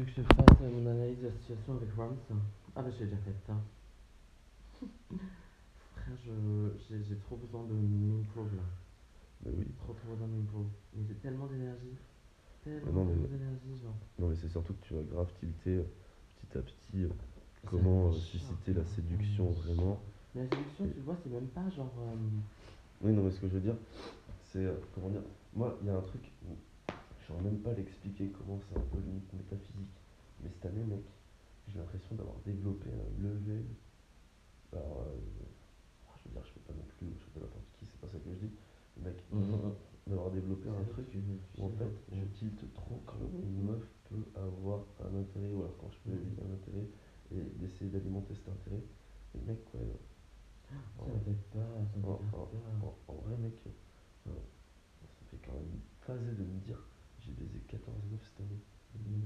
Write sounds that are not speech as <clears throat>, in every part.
Tu veux que je fasse mon analyse de la situation avec Rams Ah bah j'ai déjà fait ça. <laughs> Frère, je, j'ai, trop besoin de m'improve là. Mais oui. Trop trop besoin de m'improve. Mais j'ai tellement d'énergie. Tellement mais- d'énergie, genre. Non, mais c'est surtout que tu vas grave tilter euh, petit à petit euh, comment me euh, susciter la hein. séduction vraiment. Mais la séduction, tu vois, c'est même pas genre. Oui, non, mais ce que je veux dire, c'est. comment dire Moi, il y a un truc où saurais même pas l'expliquer comment c'est un peu limite métaphysique. Mais cette année, mec, j'ai l'impression d'avoir développé un level. Alors, euh, je veux dire, je fais pas non plus choper n'importe qui, c'est pas ça que je dis. Mais mec, d'avoir développé un truc vrai où en fait, je tilte trop quand une meuf peut avoir un intérêt, ou alors quand je peux éviter un intérêt, et d'essayer d'alimenter cet intérêt. Mais mec, ouais. Ça ça En, fait en- vrai, mec, ça fait quand même phasé de me dire j'ai baisé 14 meufs cette année.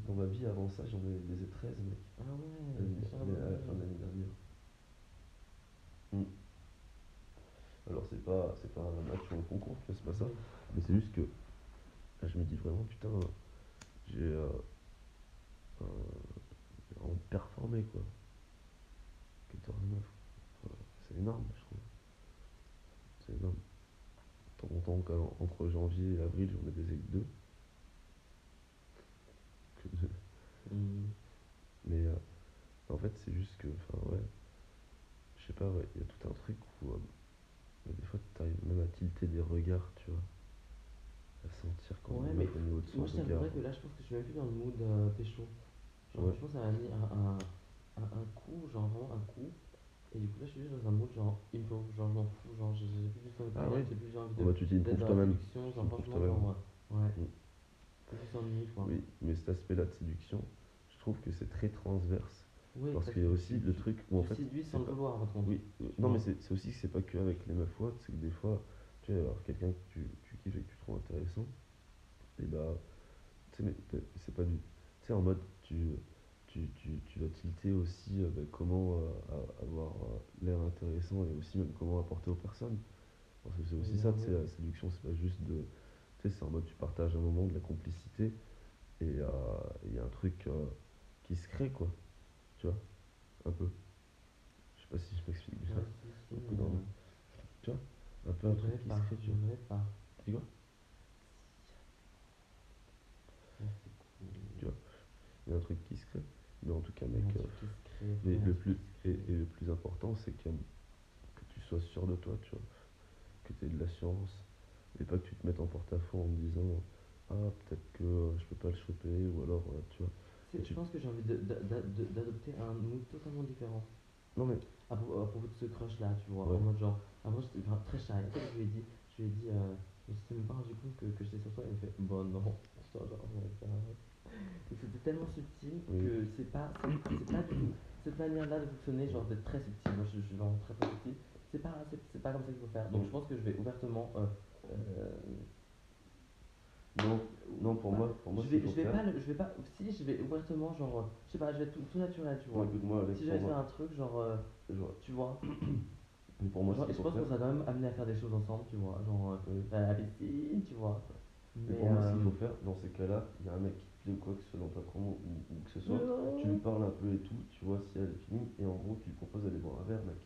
Dans ma vie, avant ça, j'en ai baisé 13, mec, Ah ouais, c'est ça, l'année- à la fin de ouais. l'année dernière. Hmm. Alors, c'est pas, c'est pas un match ou un concours, c'est pas ça. Mais c'est juste que là, je me dis vraiment, putain, j'ai euh, euh, vraiment performé, quoi. 14 meufs, c'est énorme, je trouve. C'est énorme. Tant longtemps qu'entre janvier et avril, j'en ai baisé que deux. Que. <laughs> Mais euh, en fait, c'est juste que, enfin, ouais, je sais pas, ouais, il y a tout un truc où euh, bah, des fois, tu arrives même à tilter des regards, tu vois. À sentir quand Ouais, une mais meuf au niveau de son Moi, je t'avouerais que là, je pense que je suis même plus dans le mood euh, pécho. Genre, Ouais. je pense que ça m'a mis un, un, un, un coup, genre vraiment un coup. Et du coup, là, je suis juste dans un mood genre improve, genre je m'en fous, genre j'ai plus temps de Ah parler, ouais? j'ai plus envie Oh, de. bah, tu dans la toi-même. genre franchement, genre, euh, ouais. Mm. Faut plus s'ennuyer, quoi. Oui, mais cet aspect-là de séduction, je trouve que c'est très transverse. Oui, Parce qu'il y a aussi le truc où en tu fait. séduis sans le vouloir, par contre. Oui, euh, non, mais c'est aussi que c'est pas que avec les meufs c'est que des fois, tu vois, alors quelqu'un que tu, tu kiffes et que tu trouves intéressant, et bah, tu sais, mais c'est pas du. Tu sais, en mode, tu, tu, tu, tu vas tilter aussi euh, bah, comment euh, avoir euh, l'air intéressant et aussi même comment apporter aux personnes. Parce que c'est aussi ça, tu sais, la séduction, c'est pas juste de. Tu sais, c'est en mode, tu partages un moment de la complicité et euh, il y a un truc euh, qui se crée, quoi. Tu vois, un peu. Je sais pas si je m'explique bien. Ouais, si, si, mais, dans le- euh, Un peu un truc qui pas, se crée, tu vois. pas. Tu vois. Tu vois Il y a un truc qui se crée. Mais en tout cas, mec, Un euh, mais frère, le un plus, et le plus important, c'est que, que tu sois sûr de toi, tu vois. Que tu aies de l'assurance. Et pas que tu te mettes en porte-à-faux en te disant Ah, peut-être que euh, je peux pas le choper, ou alors, euh, tu vois. C'est- tu- Je pense que j'ai envie de- de- de- de- d'adopter un mood totalement différent. Non, mais À propos, à propos de ce crush là, tu vois, Ouais. en mode genre, avant j'étais enfin, très shy. Je lui ai dit, je lui ai dit, euh, je même pas rendu compte que, que j'étais sur toi. Il me fait, bon non, genre, ça. Et c'était tellement subtil Oui. que c'est pas, c'est c'est pas du tout cette manière là de fonctionner, genre d'être très subtil. Moi je, je suis vraiment très très subtil. C'est pas, c'est c'est pas comme ça qu'il faut faire. Donc Mm. je pense que je vais ouvertement. euh, non, non pour moi, pour moi, je vais, je vais pas, le- je vais pas, si je vais ouvertement, genre, euh, je sais pas, je vais être tout, tout naturel, tu vois. écoute-moi, Alex, Si je pour vais faire moi, un truc, genre, euh, je vois. tu vois, <clears throat> Mais pour moi, genre, je pense qu'on sera quand même amené à faire des choses ensemble, tu vois, genre, euh, à la piscine, tu vois. Mais Mais, pour moi, ce euh, qu'il faut faire, dans ces cas-là, il y a un mec qui te plaît ou quoi que ce soit dans ta promo ou, ou que ce soit, non. tu lui parles un peu et tout, tu vois si elle est finie, et en gros, tu lui proposes d'aller boire un verre, mec.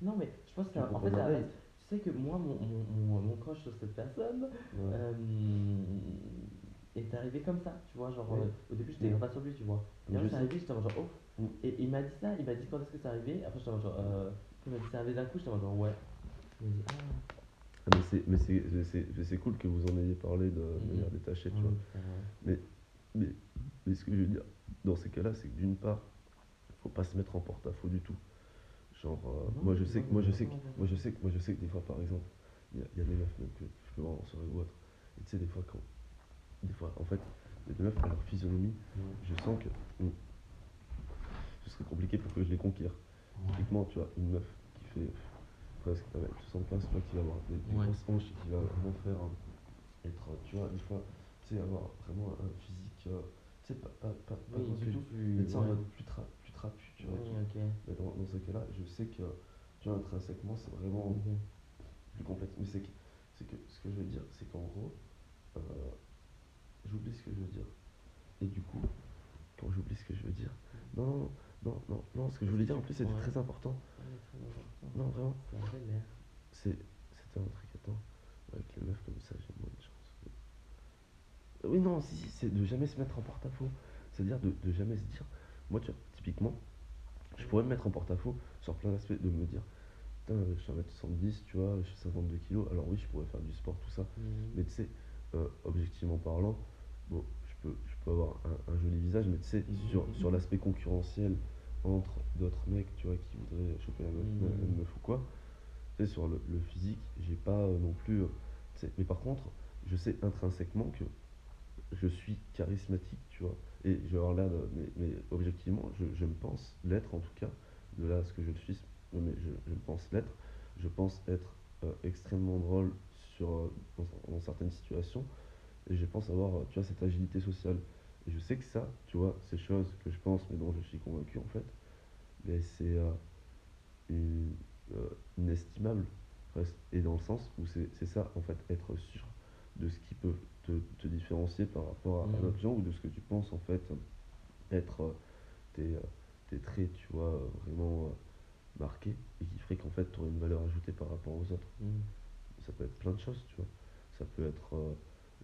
Non, mais je pense Tu que lui en fait, à la base, sais que moi, mon, mon, mon, mon crush sur cette personne Ouais. euh, est arrivé comme ça, tu vois. Genre, euh, au début, j'étais grave pas sur lui, tu vois. Et Mais je c'est arrivé, j'étais genre, oh. Mm. Et il m'a dit ça, il m'a dit quand est-ce que c'est arrivé? Après, j'étais genre, euh. Il m'a dit c'est arrivé d'un coup, j'étais genre, ouais. Il m'a dit, ah. Ah, mais c'est, mais mais mais cool que vous en ayez parlé de Mhm. manière détachée, tu Ah vois. ouais. Mais, mais ce que je veux dire, dans ces cas-là, c'est que d'une part, faut pas se mettre en porte-à-faux du tout. Genre, euh, Non, moi je sais que, moi je sais que, moi je sais que, moi je sais que des fois, par exemple, il y a, il y a des meufs même que je peux voir en soirée ou autre. Et tu sais, des fois, quand, des fois, en fait, des meufs à leur physionomie, je sens que hmm, ce serait compliqué pour que je les conquière. Typiquement, tu vois, une meuf qui fait presque 1m75, tu vois, qui va avoir des, des Ouais. grosses hanches qui va vraiment faire hein, être, tu vois, des fois, tu sais, avoir vraiment un physique, euh, tu sais, pas, pas, pas, pas Oui, du tout, plus- mais tu sais, en mode plus, tra, plus trapu, tu vois. Mais dans, dans ce cas-là, je sais que, tu vois, intrinsèquement, c'est vraiment plus complexe. Mais c'est que, c'est que ce que je veux dire, c'est qu'en gros, euh, j'oublie ce que je veux dire. Et du coup, quand j'oublie ce que je veux dire. Non, non, non, non, non, ce que je voulais dire en plus c'était Ouais. très important. Ouais, très important. Non, vraiment. C'est, c'était un truc, attends, avec les meufs comme ça, j'ai moins de chance. Oui, non, si, si, c'est de jamais se mettre en porte-à-faux. C'est-à-dire de, de jamais se dire, moi, tu vois, typiquement, je pourrais me mettre en porte-à-faux sur plein d'aspects, de me dire, putain, je suis 1m70, tu vois, je suis 52 kilos, alors oui, je pourrais faire du sport, tout ça, Mhm. mais tu sais, euh, objectivement parlant, bon, je peux, je peux avoir un, un joli visage, mais tu sais, Mhm. sur, sur l'aspect concurrentiel entre d'autres mecs, tu vois, qui voudraient choper la meuf, Mhm. une meuf ou quoi, tu sais, sur le, le physique, j'ai pas euh, non plus. euh, mais par contre, je sais intrinsèquement que je suis charismatique, tu vois. Et je vais avoir l'air de. Mais, mais objectivement, je, je me pense l'être en tout cas, de là à ce que je le suis, mais je, je me pense l'être. Je pense être euh, extrêmement drôle sur, euh, dans, certaines situations. Et je pense avoir, tu vois, cette agilité sociale. Et je sais que ça, tu vois, ces choses que je pense, mais dont je suis convaincu en fait, mais c'est euh, euh, inestimable. Et dans le sens où c'est ça, en fait, être sûr de ce qui peut te, te différencier par rapport à, à Mhm. d'autres gens ou de ce que tu penses, en fait, être euh, tes, euh, tes traits, tu vois, euh, vraiment marqués et qui ferait qu'en fait, tu aurais une valeur ajoutée par rapport aux autres. Mhm. Ça peut être plein de choses, tu vois. Ça peut être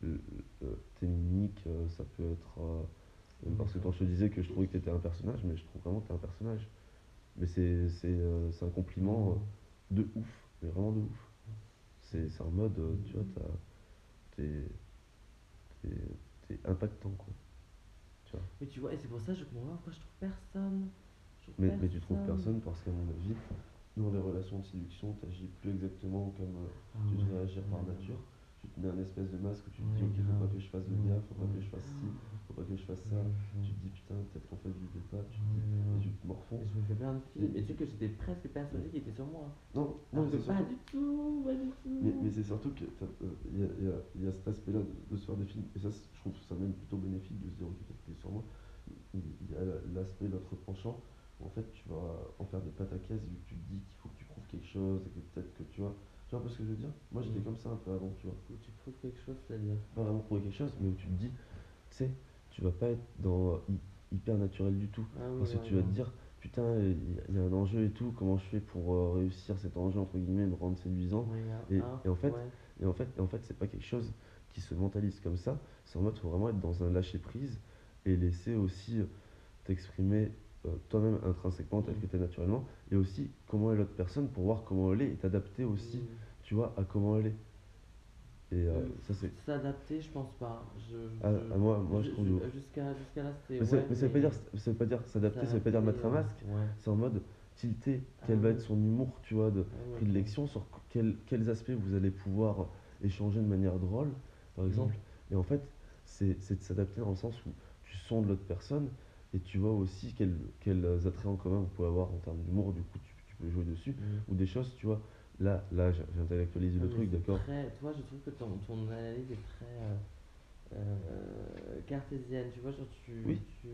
euh, tes mimiques, ça peut être. euh, parce que quand je te disais que je trouvais que tu étais un personnage, mais je trouve vraiment que tu es un personnage. Mais c'est un compliment de ouf, mais vraiment de ouf. C'est en mode, tu vois, t'es t'es impactant, quoi. Tu vois. Mais tu vois, et c'est pour ça que je comprends pourquoi je trouve personne. Je trouve Mais, mais tu trouves personne parce qu'à mon avis, dans les relations de séduction, tu agis plus exactement comme euh, Ah tu ouais, devrais agir par ouais, nature. Tu te mets un espèce de masque où tu te dis, ok, faut pas que je fasse le gars, faut pas que je fasse ci, faut pas que je fasse ça. Tu te dis, putain, peut-être qu'en fait, je plais pas, tu te dis, Et morfonds. je me fais plein de films. Et- tu sais que j'étais presque persuadée qu'il était sur moi. Non, Non, c'est pas du tout, pas du tout. Mais, mais c'est surtout qu'il y, a, il y, a, y a cet aspect-là de, de se faire des films, et ça, je trouve ça même plutôt bénéfique de se dire, ok, peut-être qu'il est sur moi. Il il y a l'aspect, l'autre penchant, où en fait, tu vas en faire des pâtes à caisse, vu que tu te dis qu'il faut que tu prouves quelque chose, et que peut-être que tu vois. Tu vois un peu ce que je veux dire? Moi, j'étais Mm. comme ça un peu avant, tu vois. Où tu prouves quelque chose, c'est-à-dire? Pas vraiment prouver quelque chose, mais où tu te dis, tu sais, tu vas pas être dans hy- hyper naturel du tout. Ah oui, Parce que tu vas te dire, putain, il y, a- un enjeu et tout, comment je fais pour euh, réussir cet enjeu, entre guillemets, me rendre séduisant? Et- en fait, ouais. Et en fait, en fait c'est pas quelque chose qui se mentalise comme ça. C'est en mode, faut vraiment être dans un lâcher prise et laisser aussi euh, t'exprimer euh, toi-même intrinsèquement tel Mm. que tu es naturellement. Et aussi comment est l'autre personne pour voir comment elle est et t'adapter aussi, Mm. tu vois, à comment elle est. Et euh, Euh, ça, c'est. S'adapter, je pense pas. Je, Ah, je- ah, moi, moi, je trouve. Jusqu'à jusqu'à là, c'était. Mais, ça- ouais, mais ça veut pas dire, ça veut pas dire s'adapter, ça veut pas dire mettre un masque. Ouais. C'est en mode tilter Ah quel va être son humour, tu vois, de prédilection, sur quel- quels aspects vous allez pouvoir échanger de manière drôle, par exemple. Et en fait, c'est de s'adapter dans le sens où tu sondes l'autre personne et tu vois aussi quels, quels attraits en commun vous pouvez avoir en termes d'humour, du coup tu, tu peux jouer dessus. Mm. Ou des choses, tu vois, là, là j'intellectualise Ah, le mais truc, d'accord Toi, je trouve que ton, ton analyse est très euh, euh, cartésienne. Tu vois, genre, tu. Oui. tu...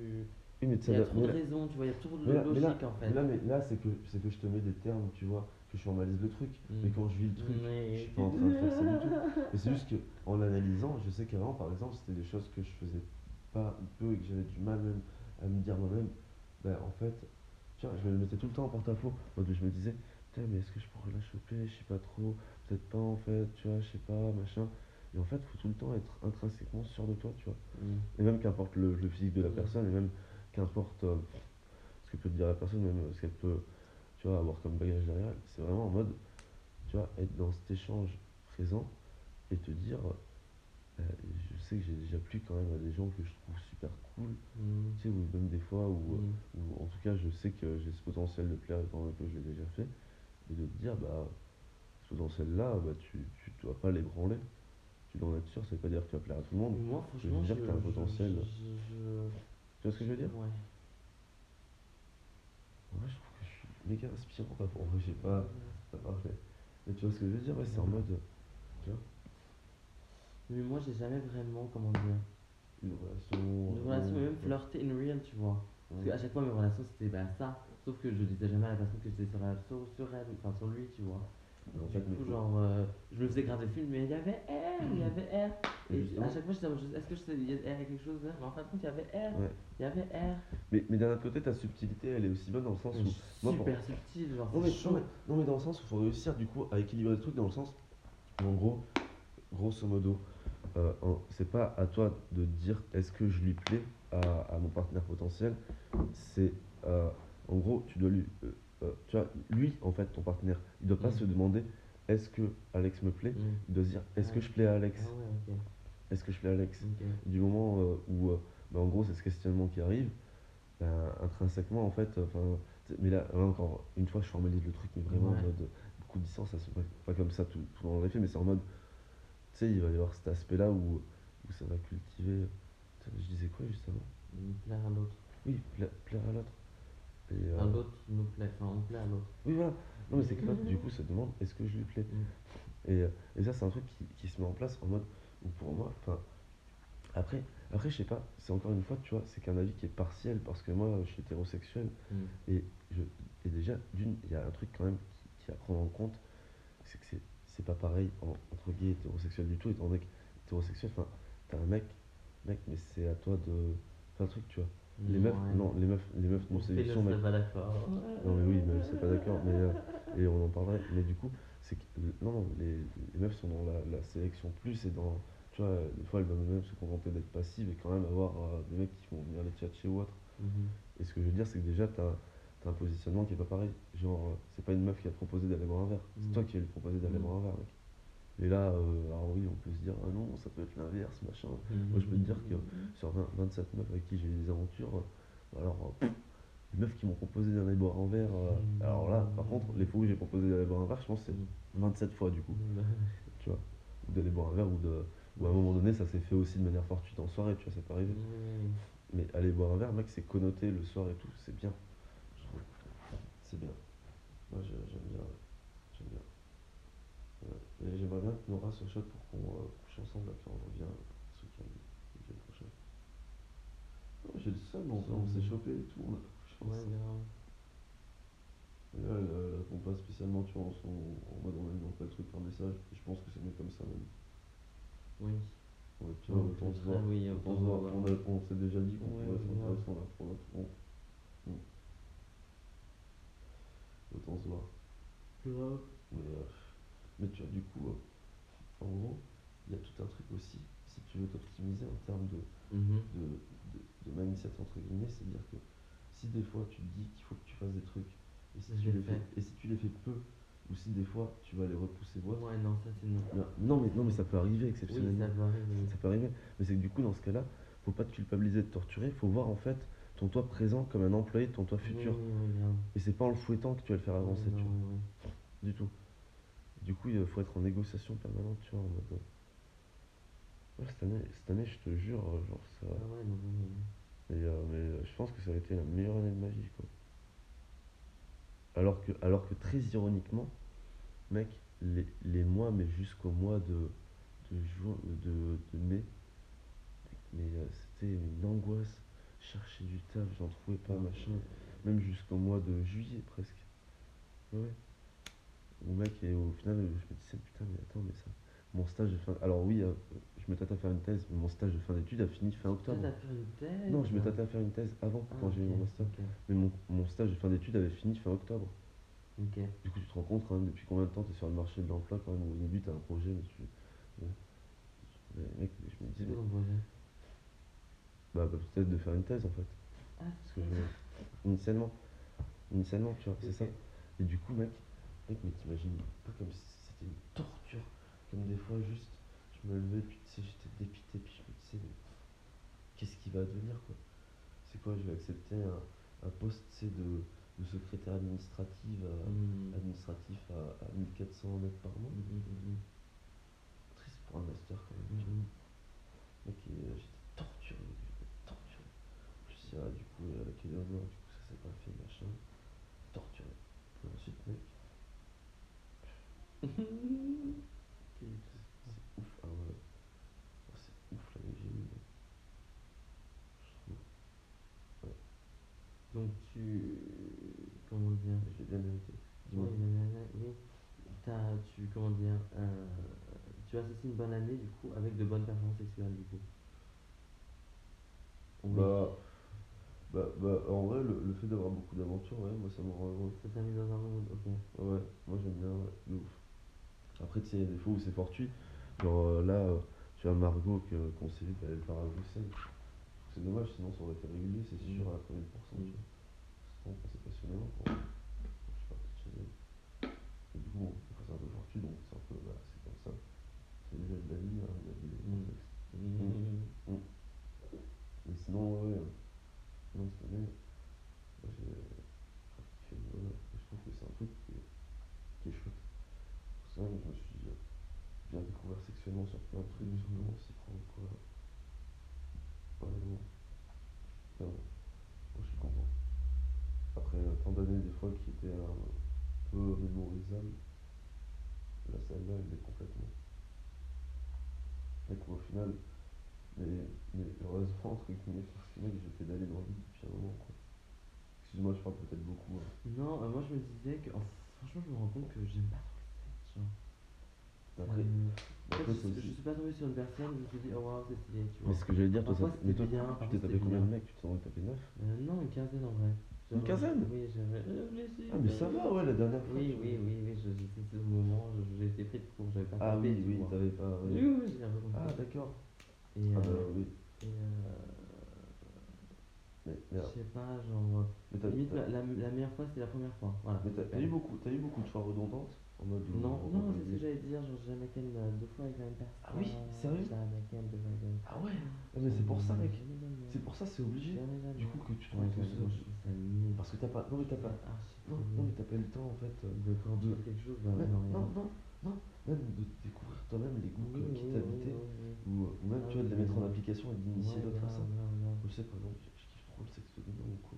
Oui, mais Il y a trop de raisons, tu vois, il y a trop de là- logique là- en fait. mais là, mais là, c'est que, que je te mets des termes, tu vois, que je formalise le truc. Mm. Mais quand je vis le truc, Mais- je suis pas en train de faire ça du tout. <laughs> Mais c'est juste qu'en l'analysant, je sais qu'avant, par exemple, c'était des choses que je faisais pas peu et que j'avais du mal même à me dire moi-même, ben en fait, tiens, je me mettais tout le temps en porte-à-faux. Je me disais, putain, mais est-ce que je pourrais la choper? Je sais pas trop, peut-être pas en fait, tu vois, je sais pas, machin. Et en fait, faut tout le temps être intrinsèquement sûr de toi, tu vois. Mm. Et même qu'importe le, le physique de la Mhm. personne, et même qu'importe euh, ce que peut te dire la personne, même euh, ce qu'elle peut tu vois, avoir comme bagage derrière, c'est vraiment en mode, tu vois, être dans cet échange présent et te dire, euh, je sais que j'ai déjà plu quand même à des gens que je trouve super cool, Mm. tu sais, ou même des fois où, Mm. où en tout cas je sais que j'ai ce potentiel de plaire étant donné que je l'ai déjà fait, et de te dire, bah, ce potentiel-là, bah, tu, tu dois pas l'ébranler. Tu dois en être sûr, ça veut pas dire que tu vas plaire à tout le monde. Moi, veux franchement, dire je, que t'as un je- potentiel. je- je- Tu vois ce que je veux dire? Ouais. En vrai, je trouve que je suis méga inspirant. Enfin, en vrai, j'ai pas. Mais tu vois ce que je veux dire Ouais, c'est en mode, tu vois, Mais moi, j'ai jamais vraiment, comment dire, une relation. une relation, mais même flirter in real, tu vois. Parce qu'à chaque fois, mes relations, c'était bah, ça. Sauf que je disais jamais à la personne que j'étais sur, elle- sur, sur elle, enfin sur lui, tu vois. En Du coup, genre, euh, je me faisais grave des films, mais il y avait R, il y avait R. Et Et à chaque fois, j'étais en mode, est-ce que je sais, il y a R, quelque chose là Mais en fin de compte, il y avait R. Ouais. Il y avait R. Mais, mais d'un autre côté, ta subtilité, elle est aussi bonne dans le sens où. moi, pour- Super subtil, genre, Non mais, c'est non, chaud. mais, non, mais dans le sens où il faut réussir du coup à équilibrer le truc dans le sens où en gros, grosso modo, euh, en- c'est pas à toi de dire est-ce que je lui plais à, à mon partenaire potentiel, c'est euh, en gros tu dois lui, euh, euh, tu vois, lui en fait ton partenaire, il doit pas Mm. se demander est-ce que Alex me plaît, Mm. il doit se dire est-ce que je plais à Alex, Ah ouais, est-ce que je plais à Alex? Du moment où, bah, en gros, c'est ce questionnement qui arrive, ben, intrinsèquement, en fait, enfin, mais là, là, encore une fois, je formalise le truc, mais vraiment Ouais. en mode beaucoup de distance, ça se fait pas, comme ça tout, tout dans les faits, mais c'est en mode, tu sais, il va y avoir cet aspect-là où, où ça va cultiver. Je disais quoi juste avant Mm, Plaire à l'autre. Oui, pla- plaire à l'autre. Et, euh, l'autre nous plaît, enfin, on plaît à l'autre. oui, voilà. Non, mais c'est que là, <laughs> du coup, ça demande est-ce que je lui plais? Mm. Et, euh, et ça, c'est un truc qui, qui se met en place en mode où pour moi, enfin, après, après, je sais pas, c'est encore une fois, tu vois, c'est qu'un avis qui est partiel parce que moi, je suis hétérosexuel Mm. et, je, et déjà, d'une, il y a un truc quand même qui, qui à prendre en compte, c'est que c'est, c'est pas pareil en- entre gays et hétérosexuels du tout. Étant donné que hétérosexuel, enfin, t'as un mec, mec, mais c'est à toi de faire le truc, tu vois. Les meufs, Ouais. non, les meufs, les meufs non mec. serait pas d'accord. Non mais oui, mais serais pas d'accord, mais euh, et on en parlerait. Mais du coup, c'est que non, non, les, les meufs sont dans la, la sélection plus et dans, tu vois, des fois elles vont même se contenter d'être passives et quand même avoir euh, des mecs qui vont venir les tchatcher ou autre. Mhm. Et ce que je veux dire, c'est que déjà t'as as un positionnement qui est pas pareil. Genre, euh, c'est pas une meuf qui a proposé d'aller boire un verre, c'est Mhm. toi qui as lui proposé d'aller Mhm. boire un verre, mec. Et là, euh, alors oui, on peut se dire, ah non, ça peut être l'inverse, machin. Moi, je peux te dire que sur 20 27 meufs avec qui j'ai eu des aventures, euh, alors, euh, les meufs qui m'ont proposé d'aller boire un verre, euh, Mhm. alors là, par contre, les fois où j'ai proposé d'aller boire un verre, je pense que Mhm. c'est 27 fois du coup, Mhm. <laughs> tu vois. Ou d'aller boire un verre, ou, de, ou à un moment donné, ça s'est fait aussi de manière fortuite en soirée, tu vois, ça peut arriver. Mhm. Mais aller boire un verre, mec, c'est connoté le soir et tout, c'est bien. Je trouve. C'est bien. Moi, j'aime bien. ouais. J'aime bien. Ouais. Et j'aimerais bien que Nora soit chaude pour qu'on euh, couche ensemble là, quand on revient ce week-end, prochain. J'ai le seum, on, on s'est chopé et tout, on a couché Ouais, ensemble. Et là, elle, répond pas spécialement, tu vois, on a mis en pas le truc par message. Je pense que c'est mieux comme ça même. Oui. Ouais, tu vois, Ouais, autant se voir. oui, autant se se. On, on s'est déjà dit qu'on Ouais, pouvait être ouais, intéressant là pour notre front. Mm. Autant se voir. Mais, euh, mais tu vois, du coup, euh, en gros, il y a tout un truc aussi, si tu veux t'optimiser en termes de, Mhm. de, de, de mindset, entre guillemets, c'est-à-dire que si des fois tu te dis qu'il faut que tu fasses des trucs, et si, Je tu les fais, fais. et si tu les fais peu, ou si des fois tu vas les repousser ou autre, Ouais, non, ça c'est non. non, mais, non, mais ça peut arriver Oui, exceptionnellement. ça peut arriver. Ça peut arriver. Mais c'est que du coup, dans ce cas-là, faut pas te culpabiliser de torturer, faut voir en fait ton toi présent comme un employé de ton toi futur. Oui, oui, grave. Et c'est pas en le fouettant que tu vas le faire avancer, tu vois. Du tout. Du coup, il faut être en négociation permanente, tu vois, en mode. euh, Ouais, cette année, cette année, je te jure, euh, genre ça. Ah ouais, non. Mais, euh, mais euh, je pense que ça a été la meilleure année de ma vie, quoi. Alors que, alors que très ironiquement, mec, les, les mois, mais jusqu'au mois de, de, juin, de, de mai, mais euh, c'était une angoisse. Chercher du taf, j'en trouvais pas, machin. Même jusqu'au mois de juillet, presque. Ouais. Mon mec, et au final, je me disais, putain, mais attends, mais ça. Mon stage de fin. Alors, oui, euh, je me tâtais à faire une thèse, mais mon stage de fin d'études a fini fin octobre. une thèse Non, je me tâtais à faire une thèse avant, Ah, quand j'ai eu mon master. Mais mon, mon stage de fin d'études avait fini fin octobre. Du coup, tu te rends compte quand même depuis combien de temps tu es sur le marché de l'emploi quand même. Au début, tu as un projet, mais tu. Mais, mec, je me disais, mais- bah, bah, peut-être de faire une thèse en fait. Ah, Parce que je... Initialement. Initialement, tu vois, c'est ça. Et du coup, mec, mec, mais t'imagines pas comme si c'était une torture. Comme des fois, juste, je me levais, puis tu sais, j'étais dépité, puis je me disais, mais qu'est-ce qui va advenir, quoi? C'est quoi, je vais accepter un, un poste, tu sais, de, de secrétaire administrative à, Mhm. administratif à, à 1400 net par mois? Mhm, mhm, Triste pour un master, quand même. mhm. Mec, euh, j'étais torturé, j'étais torturé. Plus, il y a, du coup, avec Eleonore, du coup, ça s'est pas fait, machin. Torturé. Et ensuite, mec, c'est ouf. Ah ouais. Oh, c'est ouf l'année que j'ai mec. Je trouve. Donc tu. Comment dire je l'ai bien. Oui, Dis-moi. nanana, oui. t'as, tu, comment dire, euh, tu associes une bonne année du coup avec de bonnes performances sexuelles du coup. Oui. Bah, bah, bah, en vrai, le, le fait d'avoir beaucoup d'aventures, ouais, moi ça me rend heureux. Ça t'a mis dans un mood, ok. Ouais, moi j'aime bien, ouais, de ouf. Après, tu sais, il y a des fois où c'est fortuit. Genre euh, là, euh, tu as Margot que- qu'on s'est allait le faire à Bruxelles. C'est dommage, sinon ça aurait été régulier, c'est sûr, Mm. à la première pourcent, Mm. tu vois. Passait passionnément quand, quand je suis parti de chez elle. Et du coup, bon, c'est un peu fortuit, donc c'est un peu, bah, c'est comme ça. C'est jeux de la vie, hein, il y a des Mm. contextes. Mhm. Mais sinon, ouais, ouais. non, année, moi j'ai grave kiffé Noël. Et je trouve que c'est un truc qui est, qui est chouette. Parce que même, je me suis euh, bien découvert sexuellement sur plein de trucs, sur Mhm. comment s'y prendre, quoi. Honnêtement. Mais bon, moi je suis content. Après euh, tant d'années, un peu mémorisables, là, celle-là, elle l'est complètement. Et qu'au final, mais, mais heureusement, entre guillemets, <laughs> au final, j'ai pédalé dans le vide depuis un moment, quoi. Excuse-moi, je parle peut-être beaucoup. hein. Non, euh, moi je me disais que, franchement, je me rends compte que j'aime pas trop le sexe, genre. Après, je, suis pas tombé sur une personne, je me suis dit, oh waouh, c'est stylé, tu vois. Mais ce que j'allais dire, toi, ça- mais toi, tu t'es tapé combien de mecs? Tu t'en es tapé 9 Euh, non, une quinzaine en vrai. Une quinzaine? Oui, j'avais. Ah, mais ça va, ouais, la dernière fois. Oui, oui, oui, oui, sais ce moment, été pris de court, j'avais pas Ah oui, oui, t'avais pas. Oui, oui. j'ai. Ah, d'accord. Et, Ah, euh, bah oui. et euh, Mais, je sais pas, genre, mais limite, la, la, la meilleure fois, c'était la première fois, voilà. mais t'as- t'as eu beaucoup, t'as eu beaucoup de fois redondantes? En mode. Non, non, c'est ce que j'allais dire, genre, j'ai jamais ken euh, deux fois avec la même personne. Ah oui, sérieux Jamais ken deux fois avec la même Ah ouais Ah, mais c'est pour ça, mec. C'est pour ça, c'est obligé. Jamais, jamais. Du coup, que tu te retrouves je seul. Parce que t'as pas. Non, mais t'as pas. Archi Non, non, mais t'as pas eu le temps en fait. euh, De construire de- quelque chose, bah, même- non, rien. non, non, non, même de découvrir toi-même les goûts qui oui, t'habitaient. oui, oui, oui. Ou, ou même, Ah tu vois, de les mettre en application et d'initier d'autres grave. Je sais, par exemple, je, kiffe trop le sexe dominant ou quoi.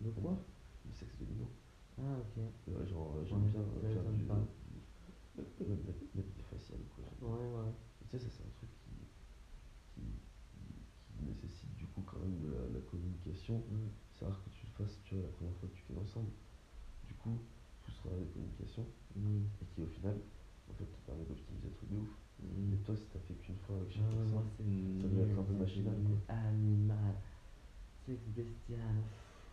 De quoi? Le sexe dominant. Ah, ok. Ouais, genre, j'aime bien faire du. mettre, mettre des faciales ou quoi. Ouais, ouais. Et tu sais, ça, c'est un truc qui, qui, nécessite du coup quand même de la, la communication. Mm. C'est rare que tu le fasses, tu vois, la première fois que tu fais ensemble. Du coup, tout ce travail de communication Mm. et qui au final, en fait, te permet d'optimiser le truc de ouf. Mm. Et toi, si t'as fait qu'une fois avec Ah chaque moi, personne, c'est ça doit être un peu machinal, c'est. Animal. Sexe bestial.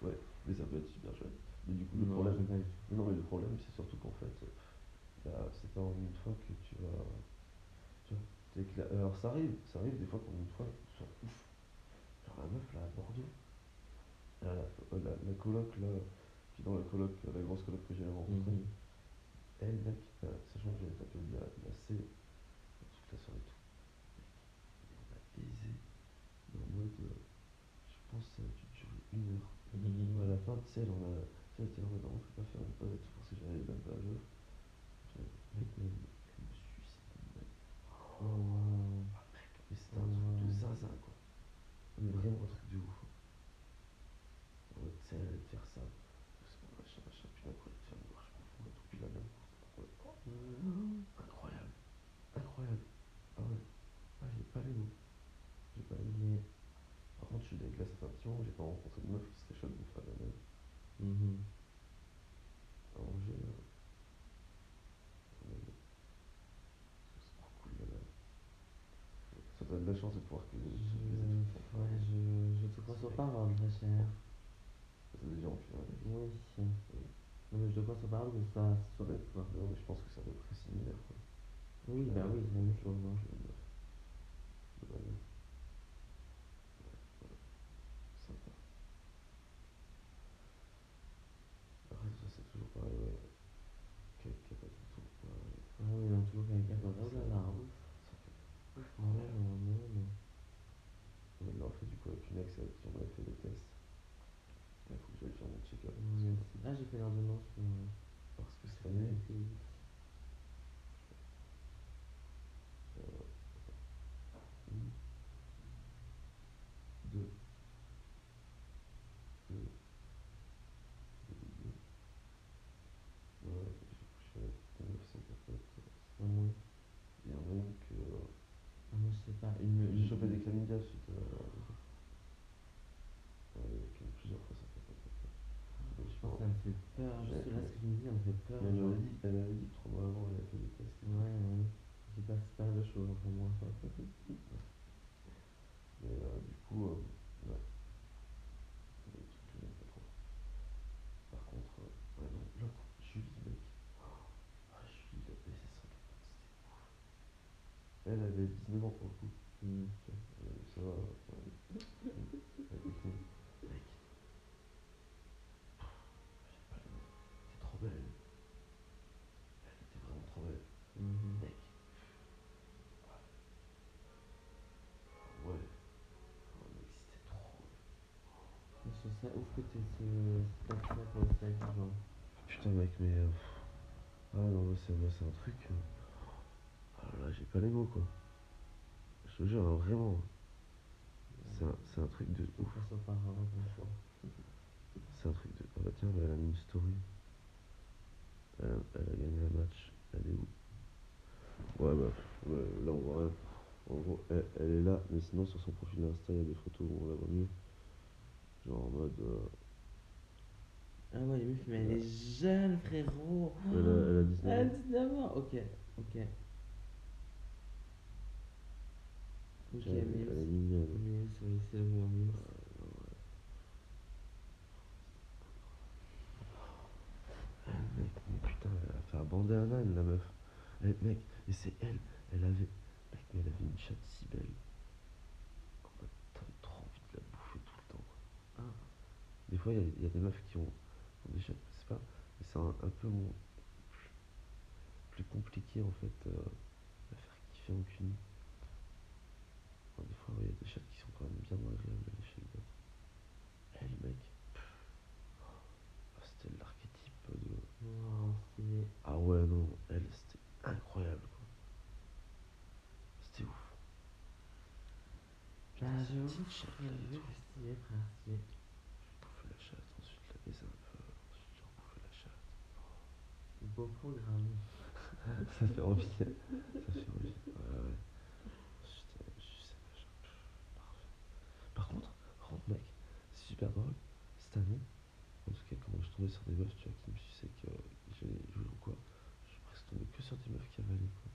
ouais, mais ça peut être super chouette. Mais du coup, le problème, non, mais le problème, c'est surtout qu'en fait, bah, c'est pas en une fois que tu vas, tu vois, alors ça arrive, ça arrive des fois qu'en une fois, tu sois ouf. Genre la meuf là à Bordeaux, la, la, la, coloc là, qui est dans la coloc, la grosse coloc que j'ai rencontrée, Mhm. elle mec, euh, sachant que j'avais tapé de la, de la C, toute la soirée et tout, on a baisé, mais en mode, euh, je pense que ça a dû durer une heure. Mhm. À la fin, tu sais, en a, là, non, on peut pas parce que j'avais même pas. Je dis, Mec, mais elle, me- de. Oh, wow. Ah, mec, mais c'était un truc de Ouais. zinzin, quoi. Mais vraiment un truc de ouf. mode, tu sais, te faire ça, doucement, machin, machin, puis d'un coup, elle allait te faire une marche profonde et tout, puis la même course. Incroyable, incroyable. Ah ouais, ah, j'ai pas les mots. J'ai pas les mots. Par contre, je suis déglacé, ça fait un petit moment que j'ai pas rencontré de meuf qui de la même. Mhm. Angers. euh. Ça t'as de la chance de pouvoir que Je, ouais, je, je te crois sur parole. Ça déjà un mec. Oui. Non, mais je te crois sur parole que ça. Non, mais je pense que c'est à peu près similaire quoi. Oui, bah oui, c'est la même chose. hein. Que une meuf. Globalement. Ouais, voilà. Sympa. Après, ça c'est toujours pareil, ouais. Qui qui a pas tout le temps oui, non, toujours quelqu'un. Oh là là. Ça fait Non, non, non, non. On l'a fait du coup avec une qui on avait fait des tests. Il faut que j'aille faire mon check-up. Ah, j'ai fait l'ordonnance pour. Parce que cette année, STI. euh, une, deux, deux, deux, deux. Ouais, j'ai couché avec des meufs sans capote. Ah oui. Il y en a une que. euh, Ah, moi, je sais pas. Une. J'ai chopé des chlamydia suite à. Ouais, avec une plusieurs fois sans capote. après. Mais Je je pense que pense- ça me fait peur. Juste Ouais, là, ouais. ce que je me me dis, on fait peur. Elle m'avait dit, elle m'avait dit que trois mois avant, elle avait fait des tests. Ouais, ouais. J'ai pour moi. ça. Mais euh, du coup, euh, ouais. Il y a des trucs que j'aime pas trop. Par contre, euh, ouais, non, l'autre, Julie, mec. Ah, Julie, la baissé 140, c'était ouf. Elle avait 19 ans pour le coup. Hmm. Tu vois, elle avait ça. ouais. Elle était. Mec. Pff, J'ai pas les mots. Elle était trop belle. Elle était vraiment trop belle. Mhm. Mec. Ouais. Oh, mec, c'était trop. Mais Je trouve ça ouf que ce, pour le. Putain, mec, mais. euh. Ah non, moi, c'est un truc. euh, Ah là, j'ai pas les mots, quoi. Je te jure, hein, vraiment. C'est un, un truc de ouf. C'est un truc de. Ah bah tiens, bah, elle a mis une story. Elle a, elle a gagné un match. Elle est où? Ouais, bah, là, on voit rien. En gros, elle, elle est là, mais sinon, sur son profil Insta, il y a des photos où on la voit mieux. Genre en mode. euh, Ah ouais, les meufs, mais elle est jeune, frérot. elle, a, elle a 19 Elle a ans. 19 ans. Ok, ok. Ok, Elle, est- elle est Mims. mignonne. Mims, oui, c'est le mot Mims. Eh, mec, mais putain, elle a fait un bandana, la meuf. Eh, mec, et c'est elle, elle avait. Mec, mais elle avait une chatte si belle. En mode, t'avais trop envie de la bouffer tout le temps, quoi. Ah. Des fois, il y, a- il y a des meufs qui ont, ont des chattes, c'est pas. Mais c'est un, un peu mon. Plus, plus compliqué, en fait, euh, à faire kiffer en. Enfin, des fois, ouais, il y a des chattes qui sont quand même bien agréables à lécher le gosse. Elle, mec. pff, ah, C'était l'archétype de. Oh. Ah ouais, non, elle, c'était incroyable, quoi. C'était ouf. Bah, Cette j'avoue, petite chatte, là, et j'avoue tout. que stylé, frère, stylé. Je bouffais la chatte, ensuite je la baisais un peu, ensuite je rebouffais la chatte. Beau programme. <laughs> Ça fait envie. Ça fait envie. Ouais, ouais. Euh, je. Par contre, par contre, mec, c'est super drôle. Cette année, en tout cas, quand je tombais sur des meufs, tu vois, qui me suçaient, que j'ai joué ou quoi, je suis presque tombé que sur des meufs qui avalaient, quoi.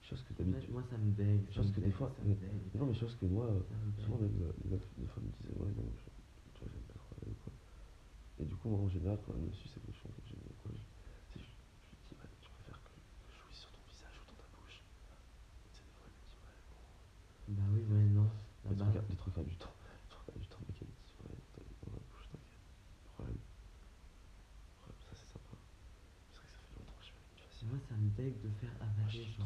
Chose que d'habitude. Moi, ça me ça Chose que des fois- Ça me mais- non, mais chose que moi, euh, souvent, même euh, les meufs, des fois, me disaient, ouais, non, je, tu vois, j'aime pas trop ou quoi. Et du coup, moi, en général, quand elle me suce et que je je, tu sais, je, je lui dis, ouais, tu préfères que, que je jouisse sur ton visage ou dans ta bouche. Et tu sais, des fois, elle me dit, ouais, bon. Bah oui, ouais, non. Les trois, base. quarts, les trois quarts du temps, les trois quarts du temps, mec, elle me dit, ouais, dans, dans la bouche, t'inquiète. Problème. Problème, ça, c'est sympa. C'est vrai que ça fait longtemps que je fais une faciale. Moi, ça me dégue de faire Moi, avaler, je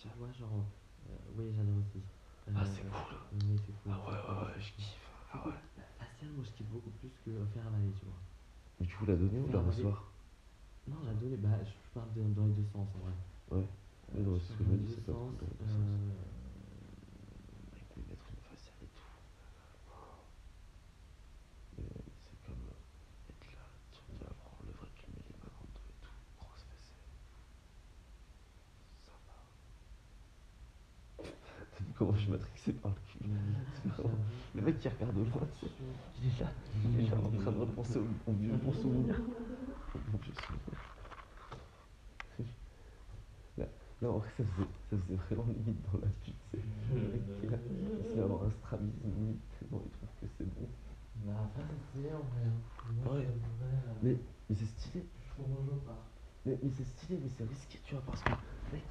Tu vois, genre. euh, oui, j'adore aussi. Ah, Euh, c'est cool. Oui, c'est cool. Ah ouais, ouais, ouais, je kiffe. Ah ouais. La faciale, moi, je kiffe beaucoup plus que faire avaler, tu vois. Mais tu veux la donner ou la recevoir? Non, la donner, bah, je parle dans les deux sens, en vrai. Ouais. Oui, non, c'est ce je que je parle me dans dis, les c'est deux pas sens, cool dans les deux sens. euh, Mec, mais mettre une faciale et tout. Mais c'est comme euh, être là, tu regardes, prendre le vrai, tu lui mets les mains dans le dos et tout, grosse fessée. Ça va. Vu comment je matrixé par le cul Le mec qui regarde au loin, il est là, il est là en train de repenser au, vieux bon souvenir. Là, là, en vrai, ça faisait, ça faisait vraiment limite dans la pute, tu sais. Le mec qui est là, il se avoir un strabisme limite, tellement il trouve que c'est bon. Mais hein. Moi, Ouais. euh, Mais, mais c'est stylé, pas. mais, mais c'est stylé, mais c'est risqué, tu vois, parce que, mec,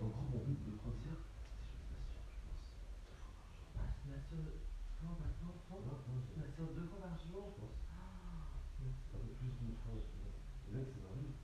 en gros, mon rythme de croisière, c'est je me masturbe, je pense, deux fois par jour. Bah, tu maintenant, masturbes deux fois par jour Je pense. Ah, Un peu plus d'une fois, tu vois.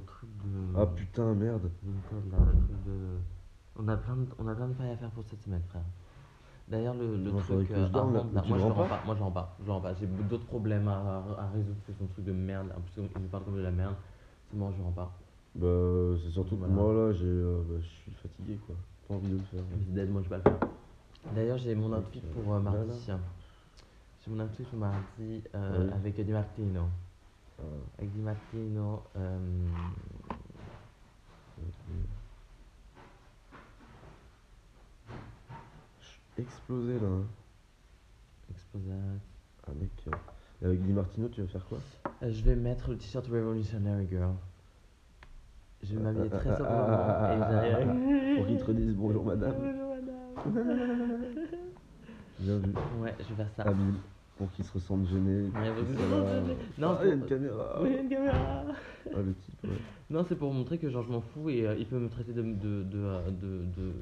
le truc de. Ah putain, merde. Vinted, là, le truc de. On a plein de, on a plein de failles à faire pour cette semaine, frère. D'ailleurs, le, le faudrait truc. que je dorme, avant de- là. Tu moi, le je rends rends pas pas. Moi, je rends pas. Je rends pas. J'ai d'autres problèmes à, à résoudre que son truc de merde. En plus, il me parle comme de la merde. C'est bon, je rends pas. Bah, c'est surtout que Voilà. moi là, j'ai, euh, bah, je suis fatigué quoi. Pas envie de le faire. D'aide, moi, je vais pas le faire. D'ailleurs, j'ai mon outfit pour euh, mardi. J'ai mon outfit pour mardi euh, avec Di Martino. Avec Di Martino. Suis explosé là. hein. Ah mec, euh, et avec Di Martino, tu vas faire quoi? Euh, je vais mettre le t-shirt Revolutionary Girl. Je vais m'habiller très Ah, ah, et j'arrive. Pour qu'ils te redisent bonjour madame. Bonjour madame. <laughs> Bien vu. Ouais, je vais faire ça. Habile. Pour qu'ils se ressentent gênés. Ouais. Non, il y a pour- une caméra. Oui, il y a une caméra. Ah, le type, ouais. Non, c'est pour montrer que genre je m'en fous et euh, il peut me traiter de, de, de, euh, de, de,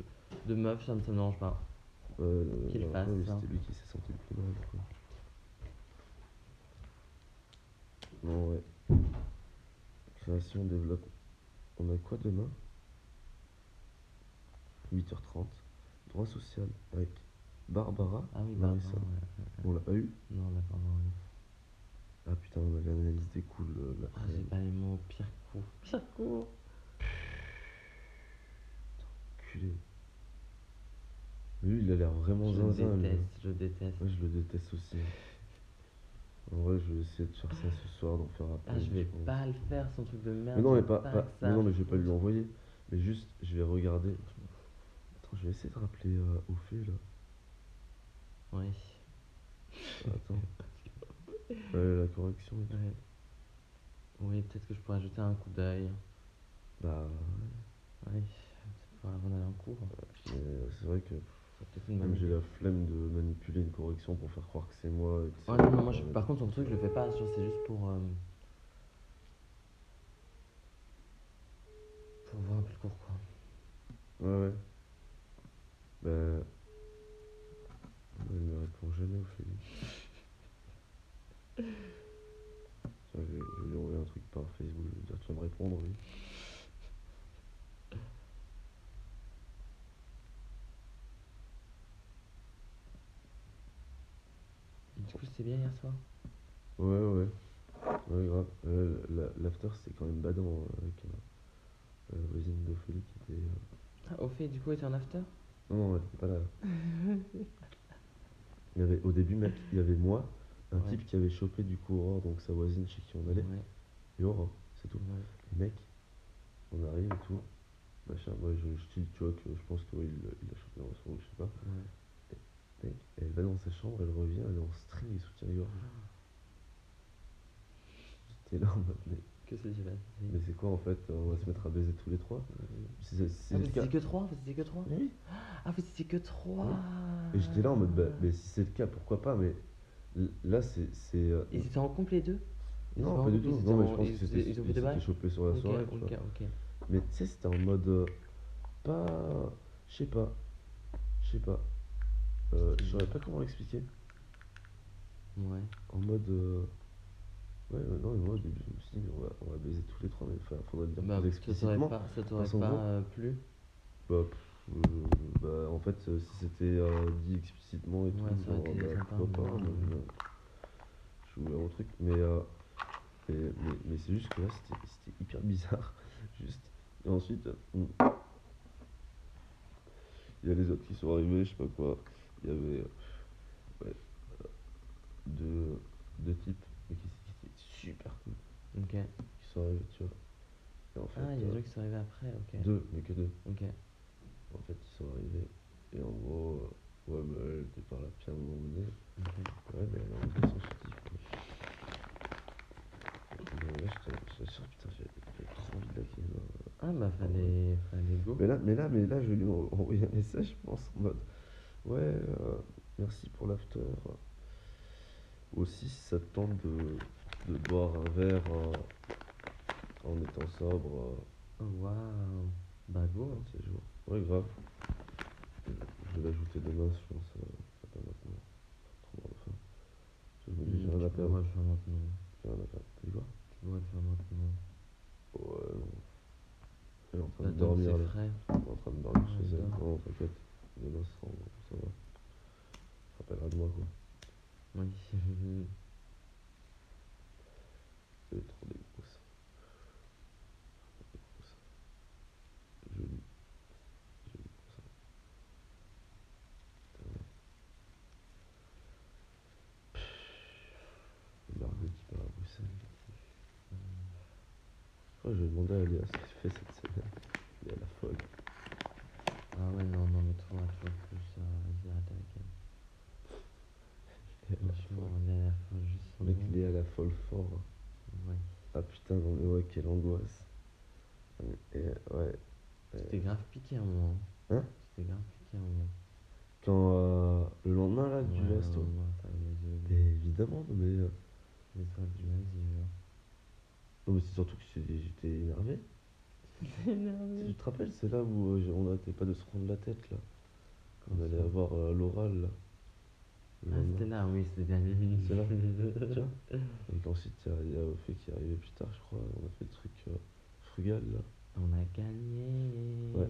de meuf, ça ne me dérange pas. Euh, Qu'il non, fasse, ouais. C'était lui qui s'est senti le plus mal. Quoi. Bon, ouais. Création, développement. On a quoi demain? 8h30. Droit social avec Barbara. Ah oui, ouais. On l'a pas eu Non, on l'a pas encore eu. Ah putain, on avait analysé des coups le- Ah, j'ai pas les mots, pire coup. Pire coup. Culé. Lui, il a l'air vraiment Je zinzin. lui. déteste, je déteste. Ouais, je le déteste aussi. En vrai, je vais essayer de faire ça ce soir, d'en faire après. Ah, je vais pense. pas le faire, son truc de merde. Mais non, mais j'aime pas, pas- que mais ça. non, mais je vais pas lui envoyer. Mais juste, je vais regarder. Attends, je vais essayer de rappeler euh, au fait là. Oui. Attends. <laughs> Ouais, la correction et tout. Ouais. Oui, peut-être que je pourrais jeter un coup d'œil. Bah, Oui, c'est pour avant d'aller en cours. ouais. Mais c'est vrai que une même j'ai idée. la flemme de manipuler une correction pour faire croire que c'est moi. et que c'est- Ouais, non, non, moi, je, par contre, son truc, je le fais pas. genre, C'est juste pour. euh, pour voir un peu le cours, quoi. Ouais, ouais. Bah. Elle me répond jamais, Ophélie. Je, vais- lui envoyer un truc par Facebook. Je vais dire Tu vas me répondre, oui. Du coup, c'était bien hier soir. Ouais, ouais. Ouais, grave. Euh, la- L'after, c'était quand même badant euh, avec euh, la voisine d'Ophélie qui était. euh, Ah, fait, du coup, était en after? Non, non, elle était pas là. <laughs> Il y avait, au début, mec, il y avait moi, un Ouais. type qui avait chopé du coup Aurore, donc sa voisine chez qui on allait, Ouais, et Aurore, c'est tout. ouais. Et mec, on arrive et tout. Machin, moi je, je dis, tu vois, que je pense qu'il il a chopé dans son je sais pas. ouais. Mec, elle va dans sa chambre, elle revient, elle est en string et soutien-gorge. J'étais là en mode, mais, Que c'est quoi en fait On va se mettre à baiser tous les trois c'est c'est Ah, vous étiez que 3 Vous étiez que 3 Mais oui. Ah, vous étiez que 3 Et j'étais là en mode, bah, mais si c'est le cas, pourquoi pas Mais l- là, c'est. c'est, euh, Ils étaient en couple les deux? Ils non, pas du tout. Non, mais je pense en- que ils- c'était ils ont fait il des bails? s'était chopé sur la Ok, soirée. tu ok, vois. ok. Mais tu sais, c'était en mode. euh, pas. Je sais pas. Je sais pas. Euh, je saurais pas comment l'expliquer. Ouais. En mode. euh, Ouais, euh, non, mais moi au début, je me suis dit, on va, on va baiser tous les trois, mais enfin, faudrait le dire Bah, plus ça t'aurait explicitement. pas, ça t'aurait pas euh, plu Bah, pff, euh, bah, en fait, euh, si c'était euh, dit explicitement et tout, Ouais, ça aurait genre, été bah, sympa, pourquoi pas, moi, je- je suis ouvert au truc, mais, euh, et- mais, mais c'est juste que là, c'était c'était hyper bizarre. <laughs> Juste. Et ensuite, euh, il y a les autres qui sont arrivés, je sais pas quoi. Il y avait euh, ouais, euh, deux, deux types, mais qui, super cool, Ok. qui sont arrivés, tu vois. Et en fait, Ah, il y a des euh, gens qui sont arrivés après, ok. deux, mais que deux. Ok. En fait, ils sont arrivés et en gros, euh, ouais, bah, elle était par là depuis un moment donné. ok. Ouais, mais elle a enlevé son soutif. Mais là, putain, j'ai trop envie de la ken. là. Ah bah fallait, fallait go. Mais là, mais là, mais là, je vais lui en- envoyer un message, je pense, en mode Ouais, euh, merci pour l'after. Aussi, si ça te tente de, de boire un verre euh, en étant sobre Oh, Waouh. Bah euh, go. un de ces jours. Ouais, grave. Je vais l'ajouter demain, je pense. euh, pas maintenant. Trop avoir faim. Je me dis, j'ai rien à tu perdre. pourrais le faire maintenant. J'ai rien à perdre. Dit quoi Tu pourrais le faire maintenant. Ouais, non. Elle est en train de dormir. Elle est en train de dormir chez elle. Non, t'inquiète. Demain, ça va. Ça rappellera de moi, quoi. Oui. <laughs> Je vais demander à Léa ce qu'elle fait cette semaine. Elle est à la folle. ah ouais, non, non, mais toi, toujours plus. Euh, vas-y, arrête avec elle. Elle est à la Franchement, folle. on est à la fin juste son Mec, nom. Léa à la folle fort. Ouais. Ah putain, non mais ouais, quelle angoisse. Et ouais. T'es grave piqué un moment. Hein Tu t'es grave piqué un moment. Quand euh, le lendemain là du Ouais, resto. ouais, ouais, évidemment, mais. euh, Les du genre. Non mais c'est surtout que j'étais j'étais énervé. <laughs> Énervé. Tu te rappelles, c'est là où euh, j'ai- on n'arrêtait pas de se prendre la tête là. Quand on allait avoir euh, l'oral là. Ah, c'était là, oui, c'était minute. C'est là. <laughs> Tu vois Et qu'ensuite il y a, a Ophélie qui est arrivé plus tard, je crois. On a fait le truc euh, frugal là. On a gagné. Ouais.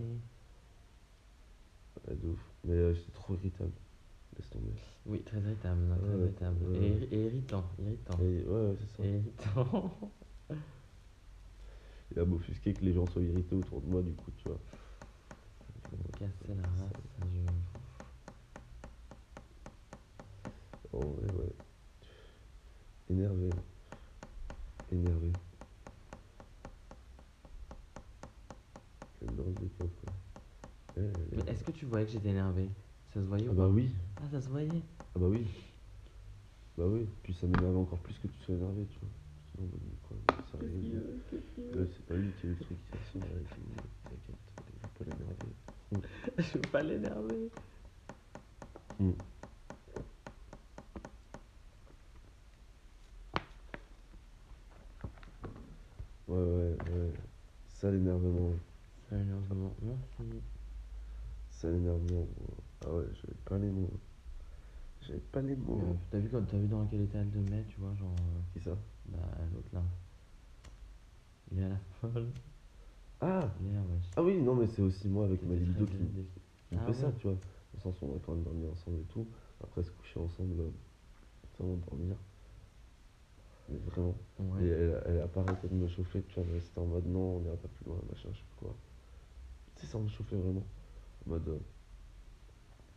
Ouais, de ouf. Mais euh, j'étais trop irritable. Laisse tomber. Oui, très irritable, non, très Ouais, irritable. ouais. Et, irri- et irritant, irritant. Et ouais, ouais, c'est ça. Et irritant. <laughs> Il a m'offusquer que les gens soient irrités autour de moi, du coup, tu vois. Casser la race, je... Oh, ouais, ouais. Énervé. Énervé. Mais est-ce que tu voyais que j'étais énervé? Ça se voyait Ah ou bah oui. Ah, ça se voyait Ah bah oui. Bah oui. Puis ça m'énerve encore plus que tu sois énervé, tu vois. En mais quoi, ça arrive. Euh, c'est pas lui qui a eu le truc, avec lui. T'inquiète, je vais pas l'énerver. <laughs> Je veux pas l'énerver. Hmm. Ouais, ouais, ouais. Ça l'énervement. Ça énervement, merci. Ça l'énervement. Ah ouais, j'avais pas les mots. J'avais pas les mots. Euh, T'as vu, quand- t'as vu dans quel état elle te met, tu vois, genre... euh, Qui ça? Bah, l'autre là. Il est à la folle. Ah. Ah oui, non, mais c'est aussi moi avec ma libido qui, qui Ah fait ça, tu vois. Le sens où on a quand même dormi ensemble et tout. Après se coucher ensemble, euh, sans dormir. Mais vraiment. Ouais. Et elle, elle a pas arrêté de me chauffer, tu vois, mais c'était en mode non, on ira pas plus loin, machin, je sais pas quoi. Tu sais, ça me chauffait vraiment. En mode. euh,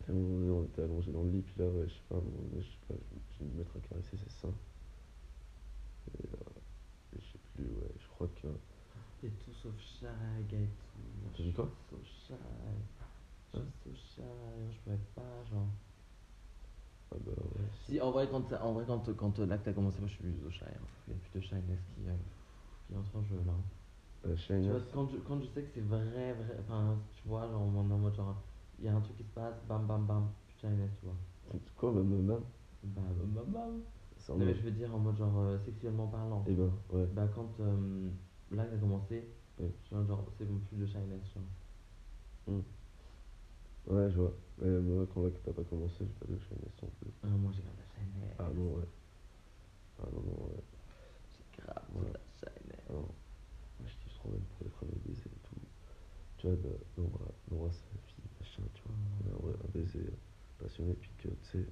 à un moment donné, on était allongé dans le lit, puis là, ouais, je sais pas, à un moment donné, je sais pas, je, vais me mettre à caresser ses seins. Et, euh, je sais plus, ouais, je crois que. Et tout sauf Shag et tout. T'as dit quoi? Sauf Shag. Sauf Shag. Je pouvais pas, genre. Ah bah ouais. Si, en vrai, quand, en vrai, quand, quand euh, que t'as commencé, moi je suis plus au shy. hein. Il y a plus de shyness qui, euh, qui entre en jeu là. Tu vois, quand je, quand je sais que c'est vrai, vrai, enfin, tu vois, genre, on est en mode genre, il y a un truc qui se passe, bam, bam, bam, plus de shyness, tu vois. Quoi, Bam, bam, bam, bam. C'est en Non, mais je veux dire en mode genre euh, sexuellement parlant. Eh ben, ouais. Bah, quand euh, que t'as commencé, Ouais. genre, c'est plus de shyness, genre. Ouais, je vois. Mais moi, quand là que t'as pas commencé, j'ai pas de chaîne non plus. Ah, moi j'ai la. Ah non, ouais. Ah non, non, ouais. J'ai grave Ouais. la shyness. Ah non. Moi, je kiffe trop même pour les premiers baisers et tout. Tu vois, d'embrasser la fille, machin, tu vois. Mm. Un, vrai- un baiser passionné, puis que, tu sais,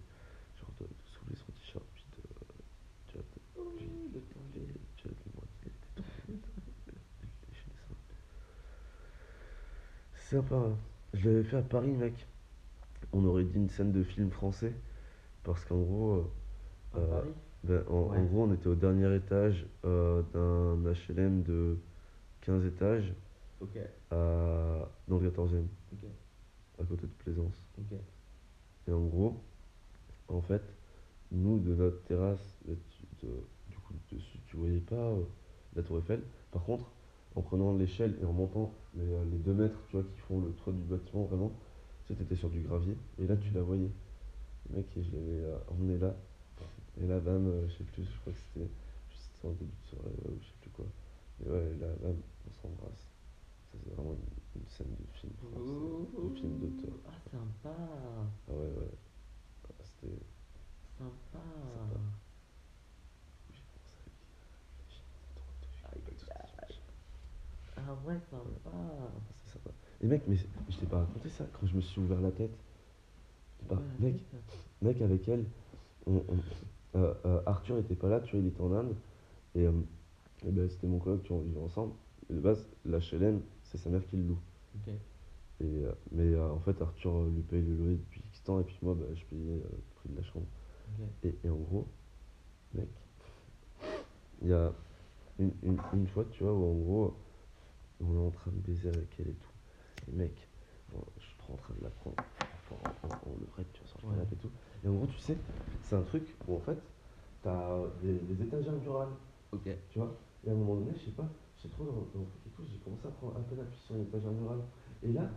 genre de, de soulever son t-shirt, puis de. Tu vois, de. Oh, puis de les, tu vois, de lécher <laughs> les seins. C'est sympa, hein. Je l'avais fait à Paris, mec. On aurait dit une scène de film français. Parce qu'en gros. euh, euh, ben, en, en Ouais. gros, on était au dernier étage euh, d'un HLM de 15 étages à, dans le 14e, ok, à côté de Plaisance. Et en gros, en fait, nous, de notre terrasse, de- du coup, dessus, tu voyais pas euh, la Tour Eiffel. Par contre, en prenant l'échelle et en montant les, les deux mètres, tu vois, qui font le toit du bâtiment, vraiment, t'étais sur du gravier, et là, tu la voyais. Le mec, et je l'avais euh, emmené là, et là, bam, euh, je sais plus, je crois que c'était c'était en début de soirée, ouais, ou je sais plus quoi. Et ouais, là, bam, on s'embrasse. Ça, c'est vraiment une, une scène de film français, de film d'auteur. Ah, sympa. Ah ouais, ouais. Ah, C'était. Sympa. Sympa. Ah ouais, sympa. Et mec, mais je t'ai pas raconté ça quand je me suis ouvert la tête. Pas- Ouais, mec, mec, avec elle, on- on- euh, euh, Arthur était pas là, tu vois, il était en Inde. Et, euh, et ben, c'était mon coloc, tu vois, on vivait ensemble. Et de base, la HLM, c'est sa mère qui le loue. Et, mais en fait, Arthur lui paye le loyer depuis X temps, et puis moi, bah, je payais le prix de la chambre. Et en gros, mec, il y a une, une, une fois, tu vois, où en gros, on est en train de baiser avec elle et tout. Et mec, bon, je suis trop en train de la prendre fort, fort, en, en, en levrette, tu vois, le Ouais. canapé et tout. Et en gros, tu sais, c'est un truc où en fait, t'as des, des étagères murales, Ok. tu vois? Et à un moment donné, je sais pas, j'étais trop dans, le et tout, j'ai commencé à prendre un peu d'appui sur une étagère murale. Et là,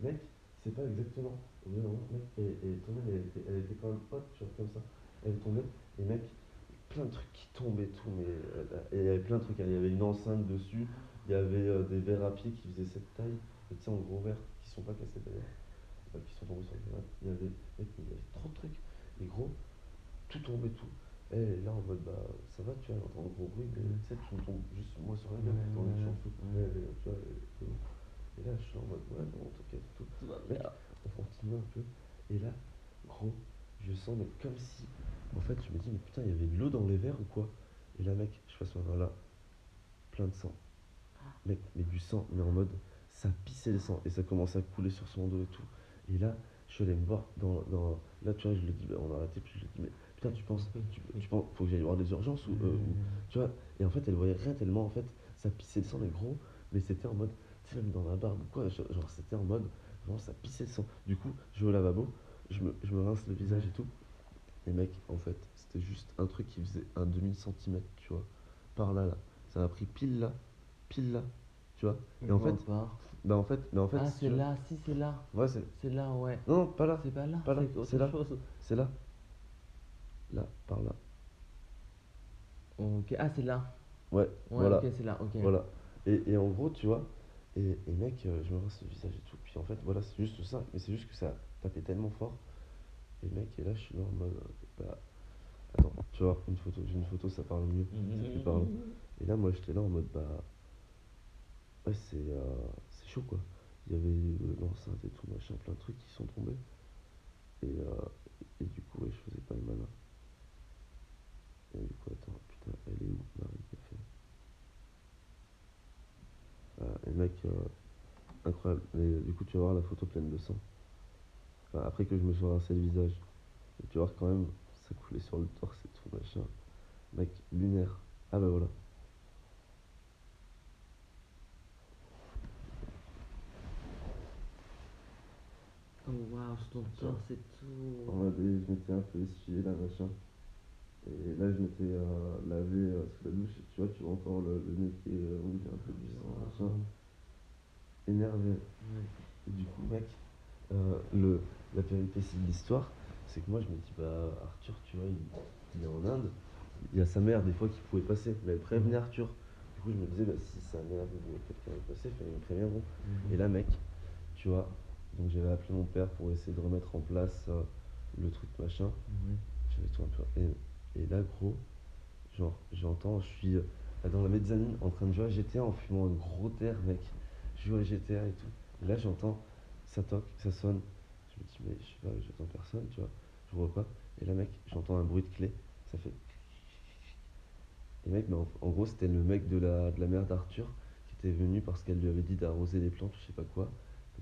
mec, c'est pas exactement. Et, et tombée, elle était, elle était quand même haute, tu vois, comme ça. Elle est tombée, et mec, plein de trucs qui tombaient et tout, mais euh, et il y avait plein de trucs. Il y avait une enceinte dessus, il y avait euh, des verres à pied qui faisaient cette taille, et tu sais, en gros verres, qui sont pas cassés d'ailleurs, euh, qui sont tombés sur le canapé. Il y avait, mec, il y avait trop de trucs. Et gros, tout tombait, tout. Et là en mode, bah, ça va, tu vois, elle entend un gros bruit, mais tu sais, tout tombe juste moi sur la gueule, dans les champs tu vois. Et là, je suis en mode, ouais, non, t'inquiète, tout. Tout va Mec, on continue un peu. Et là, gros, je sens, mais comme si. En fait, je me dis, mais putain, il y avait de l'eau dans les verres ou quoi? Et là, mec, je passe ma main là, plein de sang. Mec, mais du sang, mais en mode, ça pissait le sang. Et ça commençait à couler sur son dos et tout. Et là, je suis allé me voir dans. dans là, tu vois, je lui dis, bah, on a arrêté, puis je lui dis, mais putain, tu penses. Tu, penses, faut que j'aille voir des urgences ou, euh, ou- tu vois, et en fait, elle voyait rien tellement, en fait, ça pissait le sang, mais gros, mais c'était en mode, tu sais, même dans la barbe ou quoi, genre, c'était en mode, vraiment, ça pissait le sang. Du coup, je vais au lavabo, je me, je me rince le visage et tout. Et mec, en fait, c'était juste un truc qui faisait un demi-centimètre, tu vois, par là, là. Ça m'a pris pile là, pile là, tu vois. Et en fait, pas. bah en fait, mais en fait, ah, c'est là, si, c'est là. Ouais, c'est. C'est là, ouais. Non, pas là, C'est pas là. Pas là, c'est là. c'est là. Là, par là. Ok. Ah, c'est là. Ouais, Ouais, voilà. ok, c'est là. Ok. Voilà. Et, et en gros, tu vois, et, et mec, euh, je me rince le visage et tout. Puis en fait, voilà, c'est juste ça. Mais c'est juste que ça tapait tellement fort. Et mec, et là, je suis là en mode. Bah, attends, tu vois, une photo. J'ai une photo, ça parle mieux. Plus parlant. Et là, moi, j'étais là en mode, bah. Ouais, c'est euh, chaud quoi. Il y avait euh, l'enceinte et tout, machin, plein de trucs qui sont tombés. Et, euh, et du coup, je faisais pas le malin. Et du coup, attends, putain, elle est où, Marie Café Ah, Et mec, euh, incroyable. Mais du coup, tu vas voir la photo pleine de sang. Après que je me sois rincé le visage. Et tu voir quand même, ça coulait sur le torse et tout, machin. Mec, lunaire. Ah bah voilà. Ton torse et tout. Je m'étais un peu essuyé là, machin. Et là, je m'étais euh, lavé euh, sous la douche. Tu vois, tu vois encore le, le nez qui est euh, il un peu du sang, machin. Énervé. Ouais. Et du coup, mec, euh, le, la péripétie de l'histoire, c'est que moi, je me dis, bah, Arthur, tu vois, il, il est en Inde. Il y a sa mère, des fois, qui pouvait passer. Mais elle prévenait Arthur. Du coup, je me disais, bah, si sa mère ou quelqu'un veut passer, enfin, ils me préviendront. Et là, mec, tu vois, donc j'avais appelé mon père pour essayer de remettre en place euh, le truc machin. J'avais tout un peu. Et, et là, gros, genre, j'entends, je suis euh, dans la mezzanine en train de jouer à GTA en fumant un gros terre, mec. Je joue à GTA et tout. Et là, j'entends, ça toque, ça sonne. Je me dis, mais je sais pas, j'attends personne, tu vois. Je vois pas. Et là, mec, j'entends un bruit de clé. Ça fait. Et mec, mais en, en gros, c'était le mec de la, de la mère d'Arthur qui était venu parce qu'elle lui avait dit d'arroser les plantes, je sais pas quoi.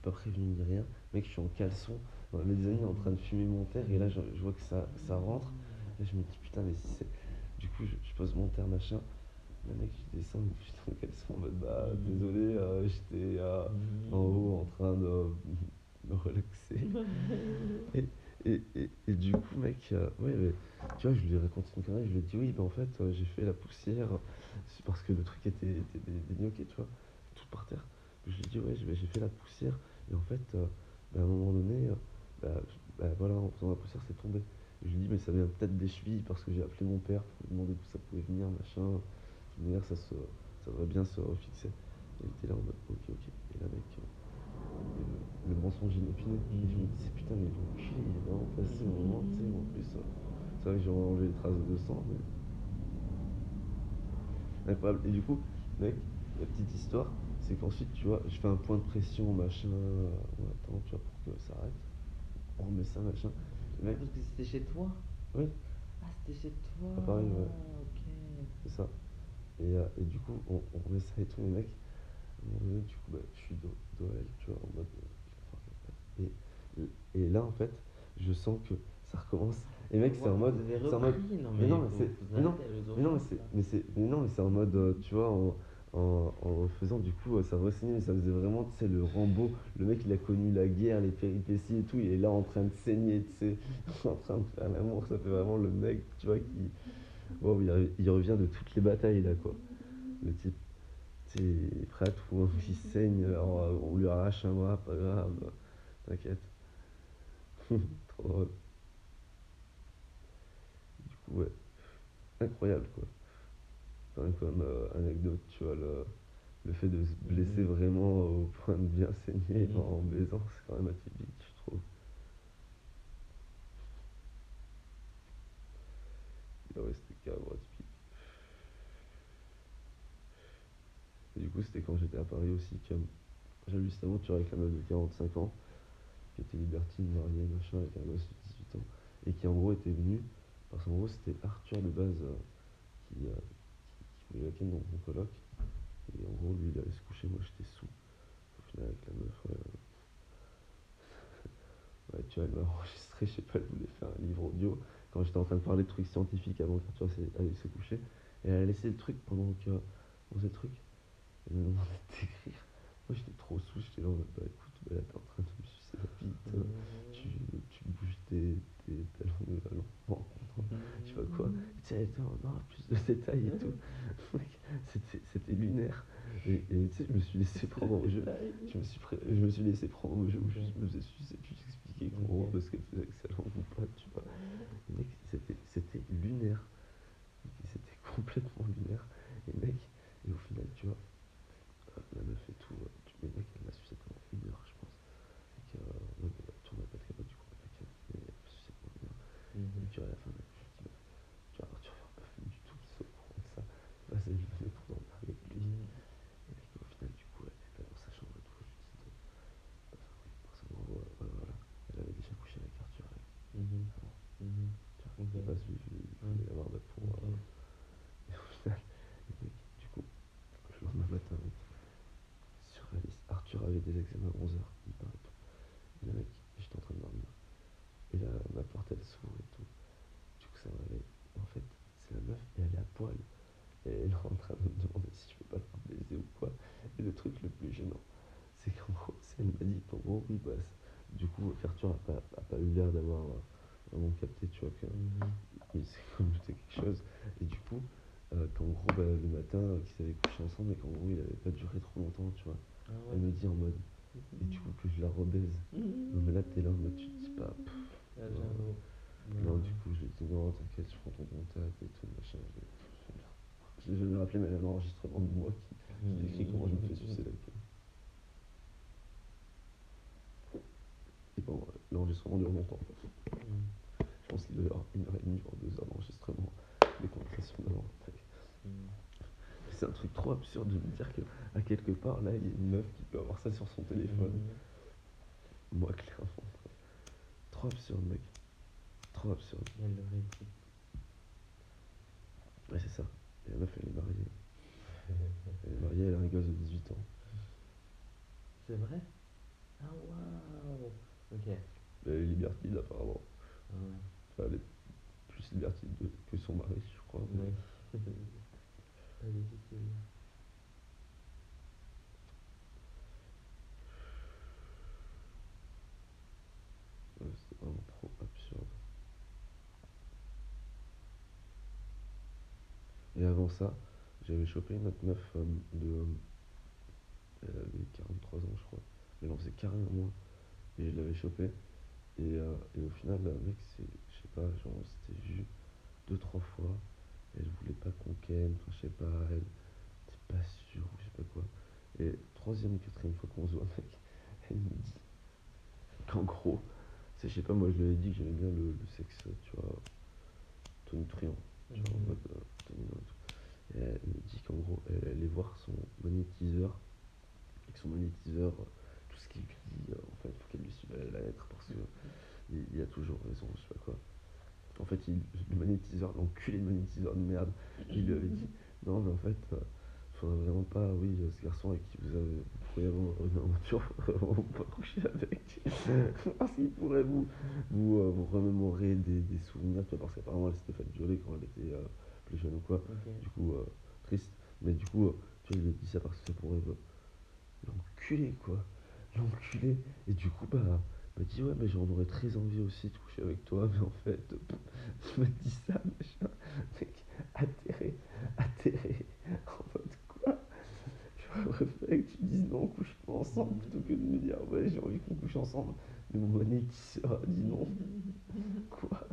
Pas prévenu ni rien. Mec, je suis en caleçon la mezzanine en train de fumer mon terre. Et là, je, je vois que ça, ça rentre. Et je me dis, putain, mais si c'est. Du coup, je, je pose mon terre, machin. Le mec, je descends, puis j'étais en caleçon en mode, bah, désolé, euh, j'étais euh, en haut en train de me relaxer. <laughs> et, et, et, et du coup, mec, euh, ouais, mais, tu vois, je lui ai raconté une connerie, je lui ai dit, oui, ben en fait, euh, j'ai fait la poussière, c'est parce que le truc était, était tu vois. dis, ouais, j'ai j'ai fait la poussière. Et en fait, euh, bah, à un moment donné, bah, je- voilà, en faisant la poussière, c'est tombé. Je lui dis, mais ça vient peut-être des chevilles parce que j'ai appelé mon père pour lui demander d'où ça pouvait venir, machin. Toute manière, ça, ça devrait bien se refixer. Et il était là en mode, ok, ok. Et là, mec, euh, le, mensonge inopiné. Je me disais, putain, mais l'enculé, il est vraiment au moment, tu sais, en plus. c'est vrai que j'ai enlevé les traces de sang, mais. Incroyable. Et du coup, mec, la petite histoire, c'est qu'ensuite, tu vois, je fais un point de pression, machin, euh, on attend, tu vois, pour que ça arrête. On remet ça, machin. Et mec, Parce que c'était chez toi oui, Ah, c'était chez toi À Paris, ouais. Ok. c'est ça. Et, euh, et du coup, on, on remet ça et tout, mais mec, à un moment donné, du coup, bah, je suis dos, à elle, tu vois, en mode, euh. Et, et là, en fait, je sens que ça recommence. Et mec, c'est en mode. C'est en Non, mais mais, non, mais c'est- mais non, le Mais c'est, mais non, mais c'est en mode, tu vois, en, en, en refaisant du coup, ça re-signait, mais ça faisait vraiment, tu sais, le Rambo, le mec, il a connu la guerre, les péripéties et tout, il est là en train de saigner, tu sais, <laughs> en train de faire l'amour, ça fait vraiment le mec, tu vois, qui, il, re- il revient de toutes les batailles, là, quoi. Le type, est prêt à tout, hein, il saigne, alors, euh, on lui arrache un bras, pas grave, t'inquiète. <laughs> Trop. Du coup, ouais, incroyable, quoi. Comme euh, anecdote, tu vois, le, le fait de se blesser Mhm. vraiment au point de bien saigner Mhm. en baisant, c'est quand même atypique, je trouve. Ouais, c'était carrément atypique. Et du coup, c'était quand j'étais à Paris aussi que j'ai eu cette aventure avec la meuf de 45 ans, qui était libertine, mariée, machin, avec un gosse de 18 ans, et qui en gros était venue, parce qu'en gros, c'était Arthur de base euh, qui, euh, voulait la ken dans mon coloc. Et en gros, lui, il allait se coucher, moi j'étais sous. Au final, avec la meuf, ouais. euh, <laughs> ouais, tu vois, elle m'a <laughs> enregistré, je sais pas, elle voulait faire un livre audio. Quand j'étais en train de parler de trucs scientifiques avant qu'Arthur s'est- allait se coucher. Et elle a laissé le truc pendant que. On faisait le truc. Elle m'a demandé d'écrire. Moi, j'étais trop sous, j'étais là en mode, bah écoute, bah, là, t'es en train de euh, Tu, tu bouges tes, tes talons de l'enfant. Je sais pas quoi. Et tu sais, elle était en non, plus de détails et tout. Mec, c'était, c'était lunaire. Et, et tu sais, je me suis laissé prendre au jeu. Je me suis, je me suis laissé prendre au jeu où je me faisais sucer, puis j'expliquais comment, Ok. parce qu'elle faisait langue ou pas, tu vois. Et mec, c'était, c'était lunaire. C'était complètement lunaire. Et mec, et au final, tu vois, la meuf et tout, tu, mec, elle m'a sucé pendant une heure, je pense. Et que, euh, ouais, mais tu on n'a pas de capote, du coup, on n'a pas de capote, mais elle m'a sucé pendant une heure. Et puis à la fin, je me dis, bah, tu vois, Arthur est pas du tout se au courant de ça. Vas-y, je venais pour dormir avec lui. Et mec, au final, du coup, elle va dans sa chambre et tout, je lui dis de. Enfin, oui, parce qu'en gros, euh, ouais, voilà, elle avait déjà couché avec Arthur, elle. Avant. Tu vois, Ok. j'ai pas suivi, je voulais l'avoir de pour. euh, et au final, et mec, du coup, le lendemain matin, mec, sur la liste, Des examens à 11h, il part et tout. Et là, mec, j'étais en train de dormir. Et là, ma porte, elle s'ouvre et tout. Du coup, ça me réveille. En fait, c'est la meuf et elle est à poil. Et elle est en train de me demander si je peux pas la baiser ou quoi. Et le truc le plus gênant, c'est qu'en gros, <laughs> elle m'a dit qu'en gros, oui, bah, du coup, qu'Arthur a pas, a pas eu l'air d'avoir euh, vraiment capté, tu vois, que il s'est <laughs> comme douté quelque chose. Et du coup, euh, qu'en gros, bah, le matin, euh, qu'ils avaient couché ensemble, et qu'en gros, il avait pas duré trop longtemps, tu vois. Ah Elle me dit en mode, et du coup, que je la rebaise? Non, mais là, t'es là en mode, tu te dis pas. pff, Ah, non, du coup, je lui ai dit non, t'inquiète, je prends ton contact et tout, machin. Je l'ai jamais rappelé, mais elle a l'enregistrement de moi qui, qui décrit comment je me fais sucer la queue. Et bon, euh, l'enregistrement dure longtemps. Mm. Je pense qu'il doit y avoir une heure et demie, voire deux heures d'enregistrement. Les conversations d'avant. Mm. C'est un truc trop absurde de me dire que, à quelque part, là, il y a une meuf qui peut avoir ça sur son téléphone. Mm. Moi, clairement. Trop absurde, mec. Trop absurde. Elle l'aurait dit. Ouais, c'est ça. Et la meuf, elle est mariée. Elle est mariée, elle a un gosse de 18 ans. C'est vrai? Ah, waouh Ok. Elle est libertine, apparemment. Ah ouais. Enfin, elle est plus libertine de- que son mari, je crois. mais- Ouais. <laughs> Pas. Ouais, C'était vraiment trop absurde. Et avant ça, j'avais chopé une autre meuf euh, de. euh, Elle avait 43 ans, carré en moins. Et je l'avais chopé. Et, euh, au final, mec, c'est, je sais pas, genre, on s'était vu deux, trois fois. Elle voulait pas qu'on ken, enfin, je sais pas, elle était pas sûre, ou je sais pas quoi. Et troisième ou quatrième fois qu'on se voit, mec, <laughs> elle me dit qu'en gros, c'est, je sais pas, moi je lui ai dit que j'aimais bien le, le sexe, tu vois, tonitruant, tu vois, en Mhm. mode euh, et tout. Et elle me dit qu'en gros, elle allait voir son magnétiseur, et que son magnétiseur, euh, tout ce qu'il lui dit, euh, en fait, il faut qu'elle lui suive la lettre parce que il, il a toujours raison, je sais pas quoi. En fait, il, le magnétiseur, l'enculé de magnétiseur de merde, il lui avait dit <laughs> Non, mais en fait, euh, faudrait vraiment pas, oui, euh, ce garçon avec qui vous avez, avoir une aventure, <laughs> vraiment pas coucher avec. <laughs> parce qu'il pourrait vous, vous, euh, vous remémorer des, des souvenirs, tu vois, parce qu'apparemment elle s'était fait violer quand elle était euh, plus jeune ou quoi. Du coup, triste. Mais du coup, tu vois, il a dit ça parce que ça pourrait l'enculer, quoi. L'enculer. Et du coup, bah, m'a dit, ouais, mais j'en aurais très envie aussi de coucher avec toi. Mais en fait, tu m'as dit ça, machin. Mec, atterré, atterré. En mode quoi? J'aurais préféré que tu me dises non, on couche pas ensemble plutôt que de me dire, ouais, j'ai envie qu'on couche ensemble. Mais mon magnétiseur a dit non. Quoi?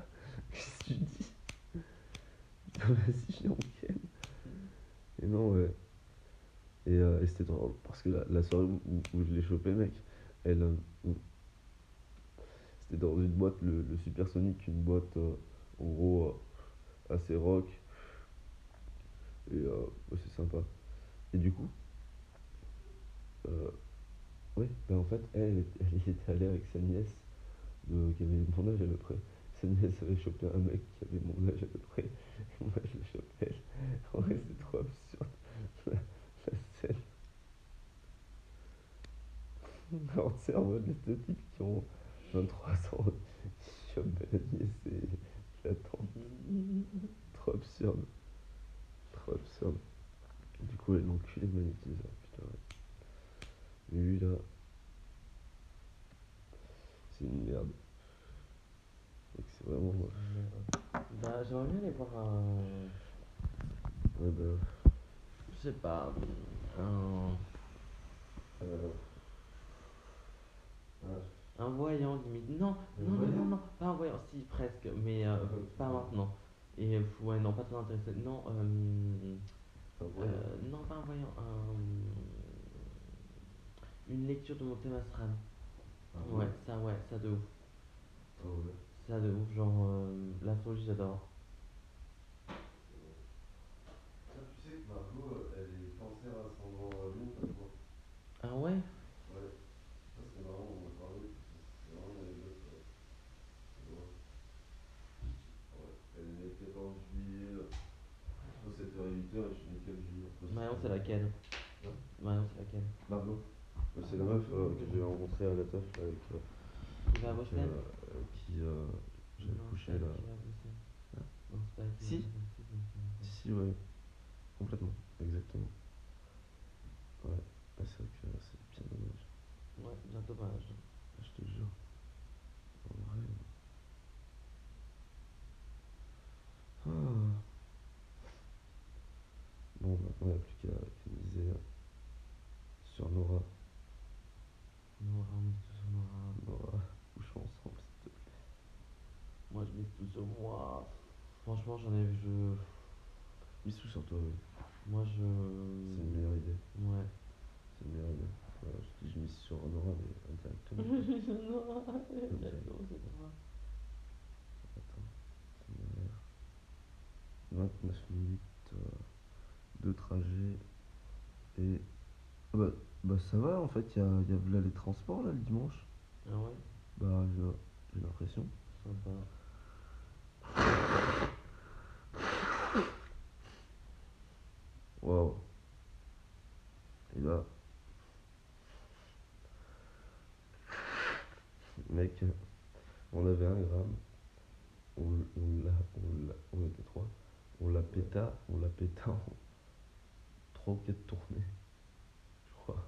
Qu'est-ce que tu dis? Vas-y, je l'en ken. Et non, ouais. Et, euh, et c'était drôle parce que la, soirée où, où je l'ai chopé, mec, elle. C'était dans une boîte, le, le Supersonic, une boîte euh, en gros euh, assez rock. Et euh, c'est sympa. Et du coup, ouais, ben en fait, elle, elle, était- allée avec sa nièce de, qui avait mon âge à peu près. Sa nièce avait chopé un mec qui avait mon âge à peu près. Et moi, je l'ai chopé elle. En vrai, c'est trop absurde. La, la scène. Alors, tu sais, en mode, les deux types qui ont 23 ans, et la tante. Trop absurde. Trop absurde. Du coup, elle l'enculé de magnétiseur, putain, ouais. Lui, là, c'est une merde. C'est vraiment. Bah, j'aimerais bien aller voir un. Ouais, bah. Je sais pas. Un. Euh, Un voyant limite. Non, non, non, non, non, pas un voyant, si, presque, mais euh, pas maintenant. Et euh, ouais, non, pas très intéressé. Non, euh, euh, non, pas un voyant, un, une lecture de mon thème astral. Ah Ouais, ça, ouais, ça de ouf. Ah ouais. Ça de ouf, genre, euh, l'astrologie, j'adore. Ah, tu sais que Margot, elle est cancer ascendant lion, pas toi. Ah ouais Ouais? Ça, c'est marrant, on en a parlé. C'est vraiment une anecdote. ouais. C'est drôle. Ouais. Elle est née le 14 juillet. euh, Entre 7h et 8h, et je suis né le 4 juillet. entre Marion, 7h. C'est laquelle Hein Marion, c'est laquelle Margot. Ouais, C'est la meuf euh, que j'ai rencontrée à la teuf avec. euh, Qui va à Washington euh, qui euh, j'ai Non, couché là. Hein Non, pas Si. bosser. Si, ouais. Complètement. Exactement. Ouais. Ah, c'est vrai que c'est bien dommage. Ouais, bientôt mariage. Ah, Je te jure. En vrai. Ah. Bon, a plus qu'à qu'à miser euh, sur Nora. Nora, on mise tout sur Nora. Nora, couchons ensemble, s'il te plaît. Moi, je mise tout sur moi. Franchement, j'en ai. Je... Mise tout sur toi, oui. Moi, je. C'est une meilleure idée. Ouais. C'est une meilleure idée. Je dis je mise sur Nora, mais indirectement. <laughs> Nora, c'est Nora. Attends, itinéraire. 29 minutes euh, de trajet. Et. Ah bah, bah ça va en fait, il y a, y a là les transports là le dimanche. Ah ouais? Bah j'ai l'impression. Sympa. Waouh. Et là. Mec, on avait un gramme. On, on l'a, on l'a, on était trois. On l'a péta, on l'a péta en trois ou quatre tournées. Je crois.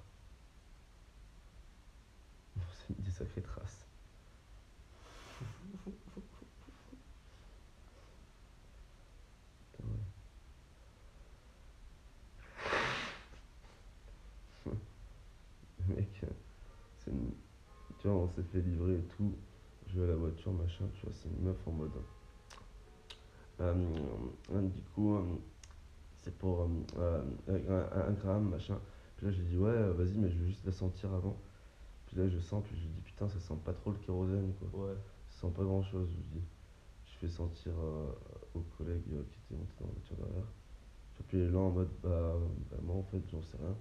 Des sacrées traces. Mec, c'est une, tu vois, on s'est fait livrer et tout. Je vais à la voiture, machin, tu vois, c'est une meuf en mode. euh, euh, du coup, euh, c'est pour euh, euh, un, gramme, machin. Puis là, je lui dis, ouais, euh, vas-y, mais je veux juste la sentir avant. Puis là, je sens, puis je dis, putain, ça sent pas trop le kérosène, quoi. Ouais. Ça sent pas grand chose, je dis. Je fais sentir euh, aux collègues euh, qui étaient montés dans la voiture derrière. Puis là en mode, bah, bah, moi en fait, j'en sais rien.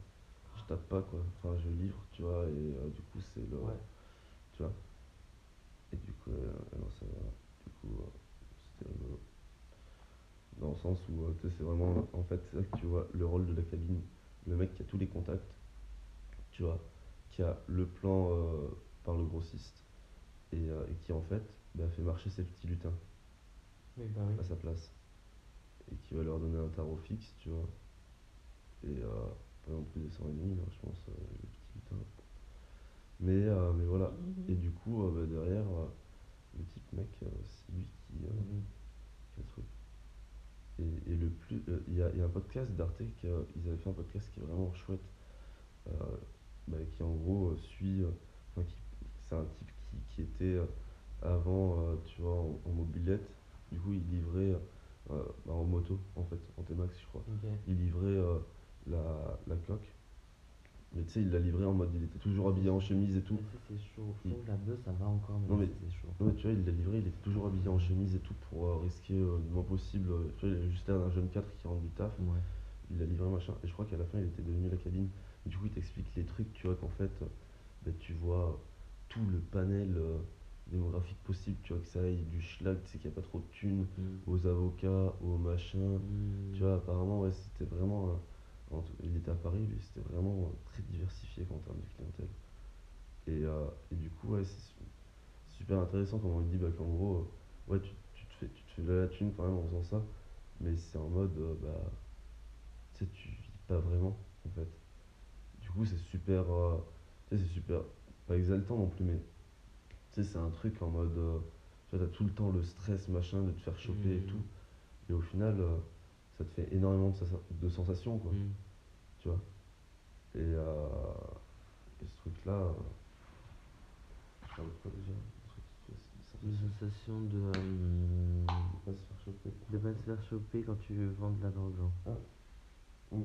Je tape pas, quoi. Enfin, je livre, tu vois, et euh, du coup, c'est le. Ouais. Tu vois. Et du coup, elle en savait rien. Du coup, c'était rigolo. Dans le sens où, tu sais, c'est vraiment, en fait, que tu vois le rôle de la cabine. Le mec qui a tous les contacts, tu vois, qui a le plan euh, par le grossiste, et, euh, et qui, en fait, bah, fait marcher ses petits lutins Oui, bah oui. à sa place. Et qui va leur donner un tarot fixe, tu vois. Et euh, pas non plus des 100 et demi, hein, je pense, les petits lutins. Mais, mais voilà. Et du coup, bah, derrière, le type mec, c'est lui qui, Mhm. qui a le truc. Et, et le plus. Il y, a, y a un podcast d'Arte, ils avaient fait un podcast qui est vraiment chouette. Bah, qui en gros euh, suit. euh, Enfin, c'est un type qui, qui était euh, avant, tu vois, en, en mobilette. Du coup, il livrait bah, en moto, en fait, en T-Max, je crois. Il livrait la, la coque. Mais tu sais, il l'a livré en mode, il était toujours habillé en chemise et tout. C'est chaud. Je Il- trouve que la bleue, ça va encore, mais, Non, mais- c'est chaud. Tu vois, il l'a livré, il était toujours habillé en chemise et tout pour euh, risquer euh, le moins possible. Tu vois, il avait juste l'air d'un jeune 4 qui rentre du taf. Ouais. Il l'a livré, machin. Et je crois qu'à la fin, il était devenu la cabine. Et du coup, il t'explique les trucs, tu vois, qu'en fait, bah, tu vois tout le panel euh, démographique possible. Tu vois, que ça aille du schlag, tu sais qu'il n'y a pas trop de thunes, Mhm. aux avocats, aux machins. Mhm. Tu vois, apparemment, ouais, c'était vraiment. euh, il était à Paris, lui, c'était vraiment euh, très diversifié en termes de clientèle. Et, euh, et du coup, ouais, c'est su- super intéressant comment il dit bah, qu'en gros, ouais, tu, tu te fais, tu te fais de la thune quand même en faisant ça, mais c'est en mode, bah, tu sais, tu vis pas vraiment, en fait. Du coup, c'est super, euh, c'est super, pas exaltant non plus, mais tu sais, c'est un truc en mode, euh, tu t'as tout le temps le stress, machin, de te faire choper et Mhm. tout. Et au final, euh, ça te fait énormément de, de sensations, quoi, Mhm. tu vois. Et, et ce truc-là, de quoi déjà sensation de. euh, Pas se faire choper. de pas se faire choper quand tu vends de la drogue, genre. Mm.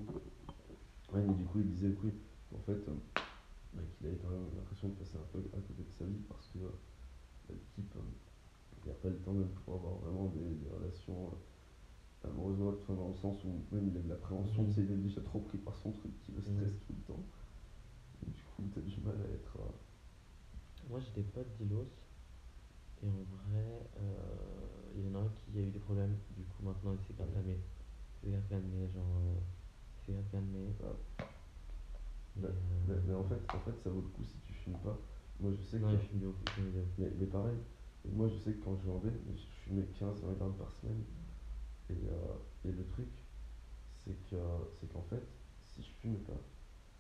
Ouais, mais du coup, il disait que oui, en fait, euh, bah, qu'il avait quand même l'impression de passer un peu à côté de sa vie parce que euh, bah, le type, euh, n'a pas le temps même pour avoir vraiment des, des relations amoureuses, ou autres, enfin, dans le sens où même il a de l'appréhension, sais, il est déjà trop pris par son truc qui le Mhm. stresse tout le temps. Et du coup, t'as du mal à être. euh, Moi, j'ai des potes d'Ilos. Et en vrai, euh, il y en a un qui a eu des problèmes. Du coup, maintenant, il s'est calmé. Il s'est calmé, genre. il s'est calmé. Ah. Mais, Bah, euh, mais, mais en, fait, en fait, ça vaut le coup si tu fumes pas. Moi, je sais que. Fume fume. Mais, mais pareil, moi je sais que quand je vendais, je fumais 15-20 grammes par semaine. Et, euh, et le truc, c'est que c'est qu'en fait, si je fumais pas,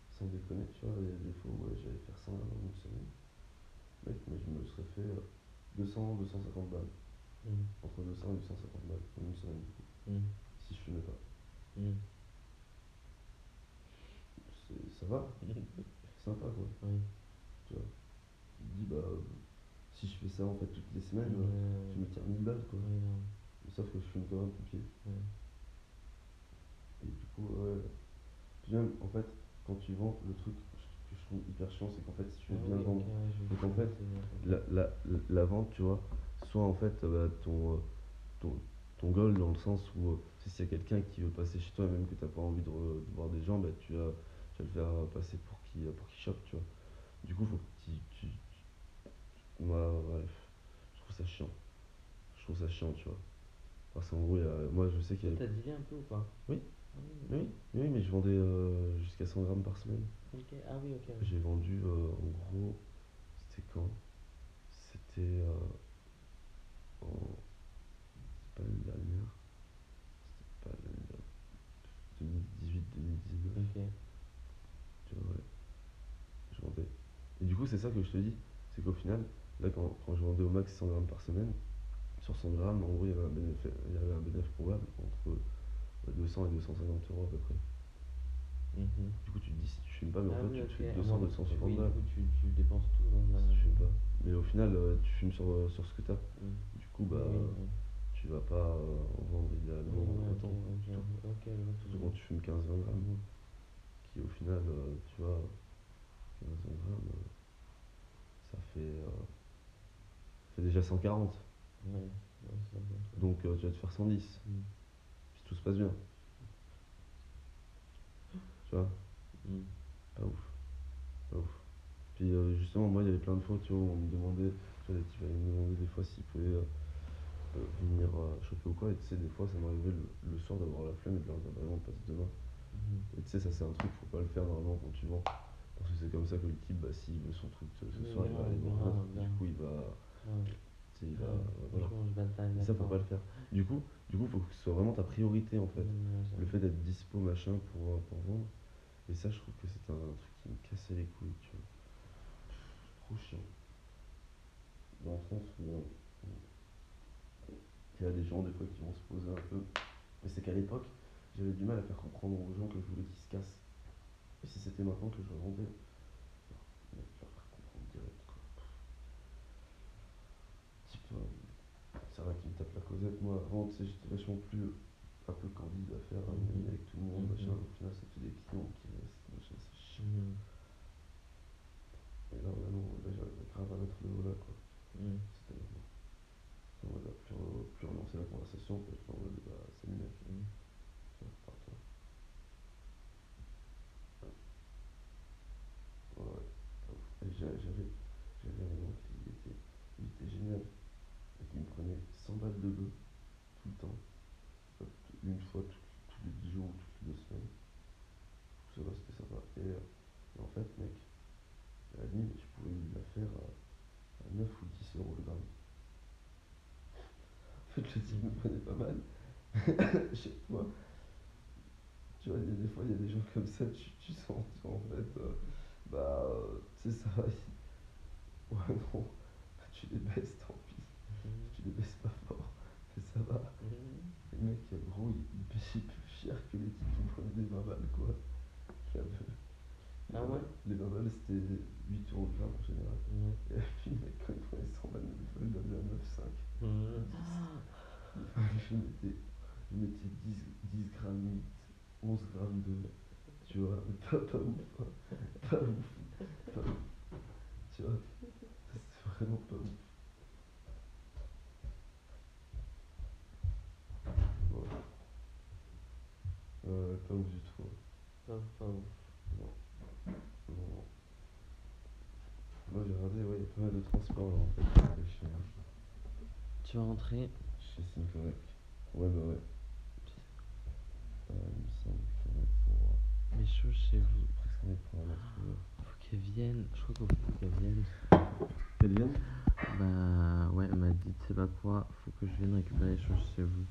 sans déconner, tu vois, il y a des fois où ouais, j'allais faire 100 grammes en une semaine. Mec, mais je me serais fait 200-250 balles. Mhm. Entre 200 et 250 balles en une semaine, du coup, Mhm. si je fumais pas. Mhm. Ça va, <laughs> sympa quoi, Oui. tu vois. Tu te dis, bah, euh, si je fais ça en fait toutes les semaines, euh, Euh, je me tire 1000 balles quoi. Sauf que je fume quand même pompier. Ouais. Et du coup, ouais. Puis même, en fait, quand tu vends, le truc que je trouve hyper chiant, c'est qu'en fait, si tu veux Ah bien vendre, ok, ouais, je Donc, en vois fait, la, la, la vente, tu vois, soit en fait, euh, bah, ton, euh, ton, ton goal, dans le sens où, euh, sais, s'il y a quelqu'un qui veut passer chez toi, même que tu n'as pas envie de, de voir des gens, bah, tu, vas, faire euh, passer pour qu'il pour qu'il chope, tu vois. Du coup, faut que tu. tu, tu- moi, ouais, je trouve ça chiant. Je trouve ça chiant, tu vois. Parce qu'en gros, il y a- moi, je sais qu'il y a. T'as dealé un peu ou pas? Oui. Ah oui, Oui, oui, mais je vendais euh, jusqu'à 100 grammes par semaine. ok. Ah oui, ok. J'ai vendu euh, en gros, c'était quand? C'était euh, en. C'est pas l'année dernière? C'était pas l'année dernière. 2018-2019. Ok. Tu vois, ouais. Je vendais. Et du coup, c'est ça que je te dis. C'est qu'au final, là, quand, quand je vendais au max 100 grammes par semaine, sur 100 grammes, en gros, il y avait un bénéfice, il y avait un bénéfice probable entre ouais, 200 et 250 euros à peu près. Mhm. Du coup, tu te dis si tu fumes pas, mais en Ah fait, oui, tu te fais Ah, 200, moi, 250 oui, balles. Du coup, tu, tu dépenses tout la. Si tu fumes pas. Mais au final, euh, tu fumes sur, euh, sur ce que t'as. Mm. Du coup, bah, Oui, tu vas pas euh, en vendre idéalement Ouais, autant. ok, Surtout, ok, je vois ce que surtout tu quand tu fumes 15-20 dire. grammes. Mhm. Qui au final, euh, tu vois, 15-20 grammes, euh, ça fait, euh, ça fait déjà 140. Ouais, ouais, ça va. Donc euh, tu vas te faire 110. Mm. Si tout se passe bien. Tu vois? Mm. Pas ouf. Pas ouf. Puis euh, justement, moi, il y avait plein de fois, tu vois, où on me demandait, tu vois, des me demander des fois s'ils pouvaient venir choper ou quoi. Et tu sais, des fois, ça m'arrivait le, le soir d'avoir la flemme et de leur dire, bah non, on passe demain. Mhm. Et tu sais, ça, c'est un truc, faut pas le faire normalement quand tu vends. Parce que c'est comme ça que le type, bah, s'il veut son truc euh, ce soir, il va aller vendre. grave. Du coup, il va. Il va. Euh, voilà. Et ça, faut là-dedans. pas le faire. Du coup, du coup, faut que ce soit vraiment ta priorité en fait. Le fait d'être dispo, machin, pour, euh, pour vendre. Et ça, je trouve que c'est un, truc qui me cassait les couilles, tu vois. Trop chiant. Dans le sens où. Il y a des gens, des fois, qui vont se poser un peu. Mais c'est qu'à l'époque, j'avais du mal à faire comprendre aux gens que je voulais qu'ils se cassent. Et si c'était maintenant que je mec, je leur ferais comprendre direct, quoi. Type, euh, c'est vrai qu'il me tape la causette. Moi, avant, tu sais, j'étais vachement plus un peu candide à faire un ami Mhm. avec tout le monde, Mhm. machin. Au final, te fait des clients qui restent, machin, c'est chiant. Mhm. Et là, vraiment, là, j'arrive grave à mettre le haut là, quoi. Mm. C'était maintenant. C'était en mode, à plus, re- plus relancer la conversation, puis être en mode, bah, salut mec, Mm. tiens, pars-toi. Ouais, ouais, pas ouf. Et j'a- j'avais, j'avais un oncle, il était, il était génial. Et il me prenait 100 balles de bœuf, tout le temps. Euh, t- Une fois tous tous les 10 jours ou toutes les deux semaines. Ça va, c'était sympa. Et, euh, et en fait, mec, la ligne, je pouvais lui la faire à, à 9 ou 10 euros le gramme. Le type me prenait pas mal. <laughs> Chez toi, tu vois, il y a des fois, il y a des gens comme ça, tu, tu sens, tu vois, en fait, euh, bah, euh, tu sais, ça il- <laughs> Ouais, non, bah, tu les baisses, tant pis. Mhm. Tu les baisses pas fort, mais ça va. Mhm. Les mecs, euh, gros, ils, ils plus cher que les types qui me prenaient des 20 balles, quoi. La beuh. Les Ah 20 ouais balles- Les 20 balles, c'était 8 euros le gramme en général. Ouais. Et puis, le mec, quand il prenait 100 balles, des fois, il m'avait à 9,5. Mhm. je mettais, je mettais 10, 10 grammes 8, 11 grammes de. Tu vois, mais pas, ouf. Pas ouf. Tu vois, c'est vraiment pas ouf. Pas ouf du tout. Pas, pas ouf. Moi j'ai regardé, ouais, il y a pas mal de transports en fait. Tu vas rentrer chez Synchronic. Ouais, bah ouais. Quoi, faut que je vienne récupérer les choses chez vous.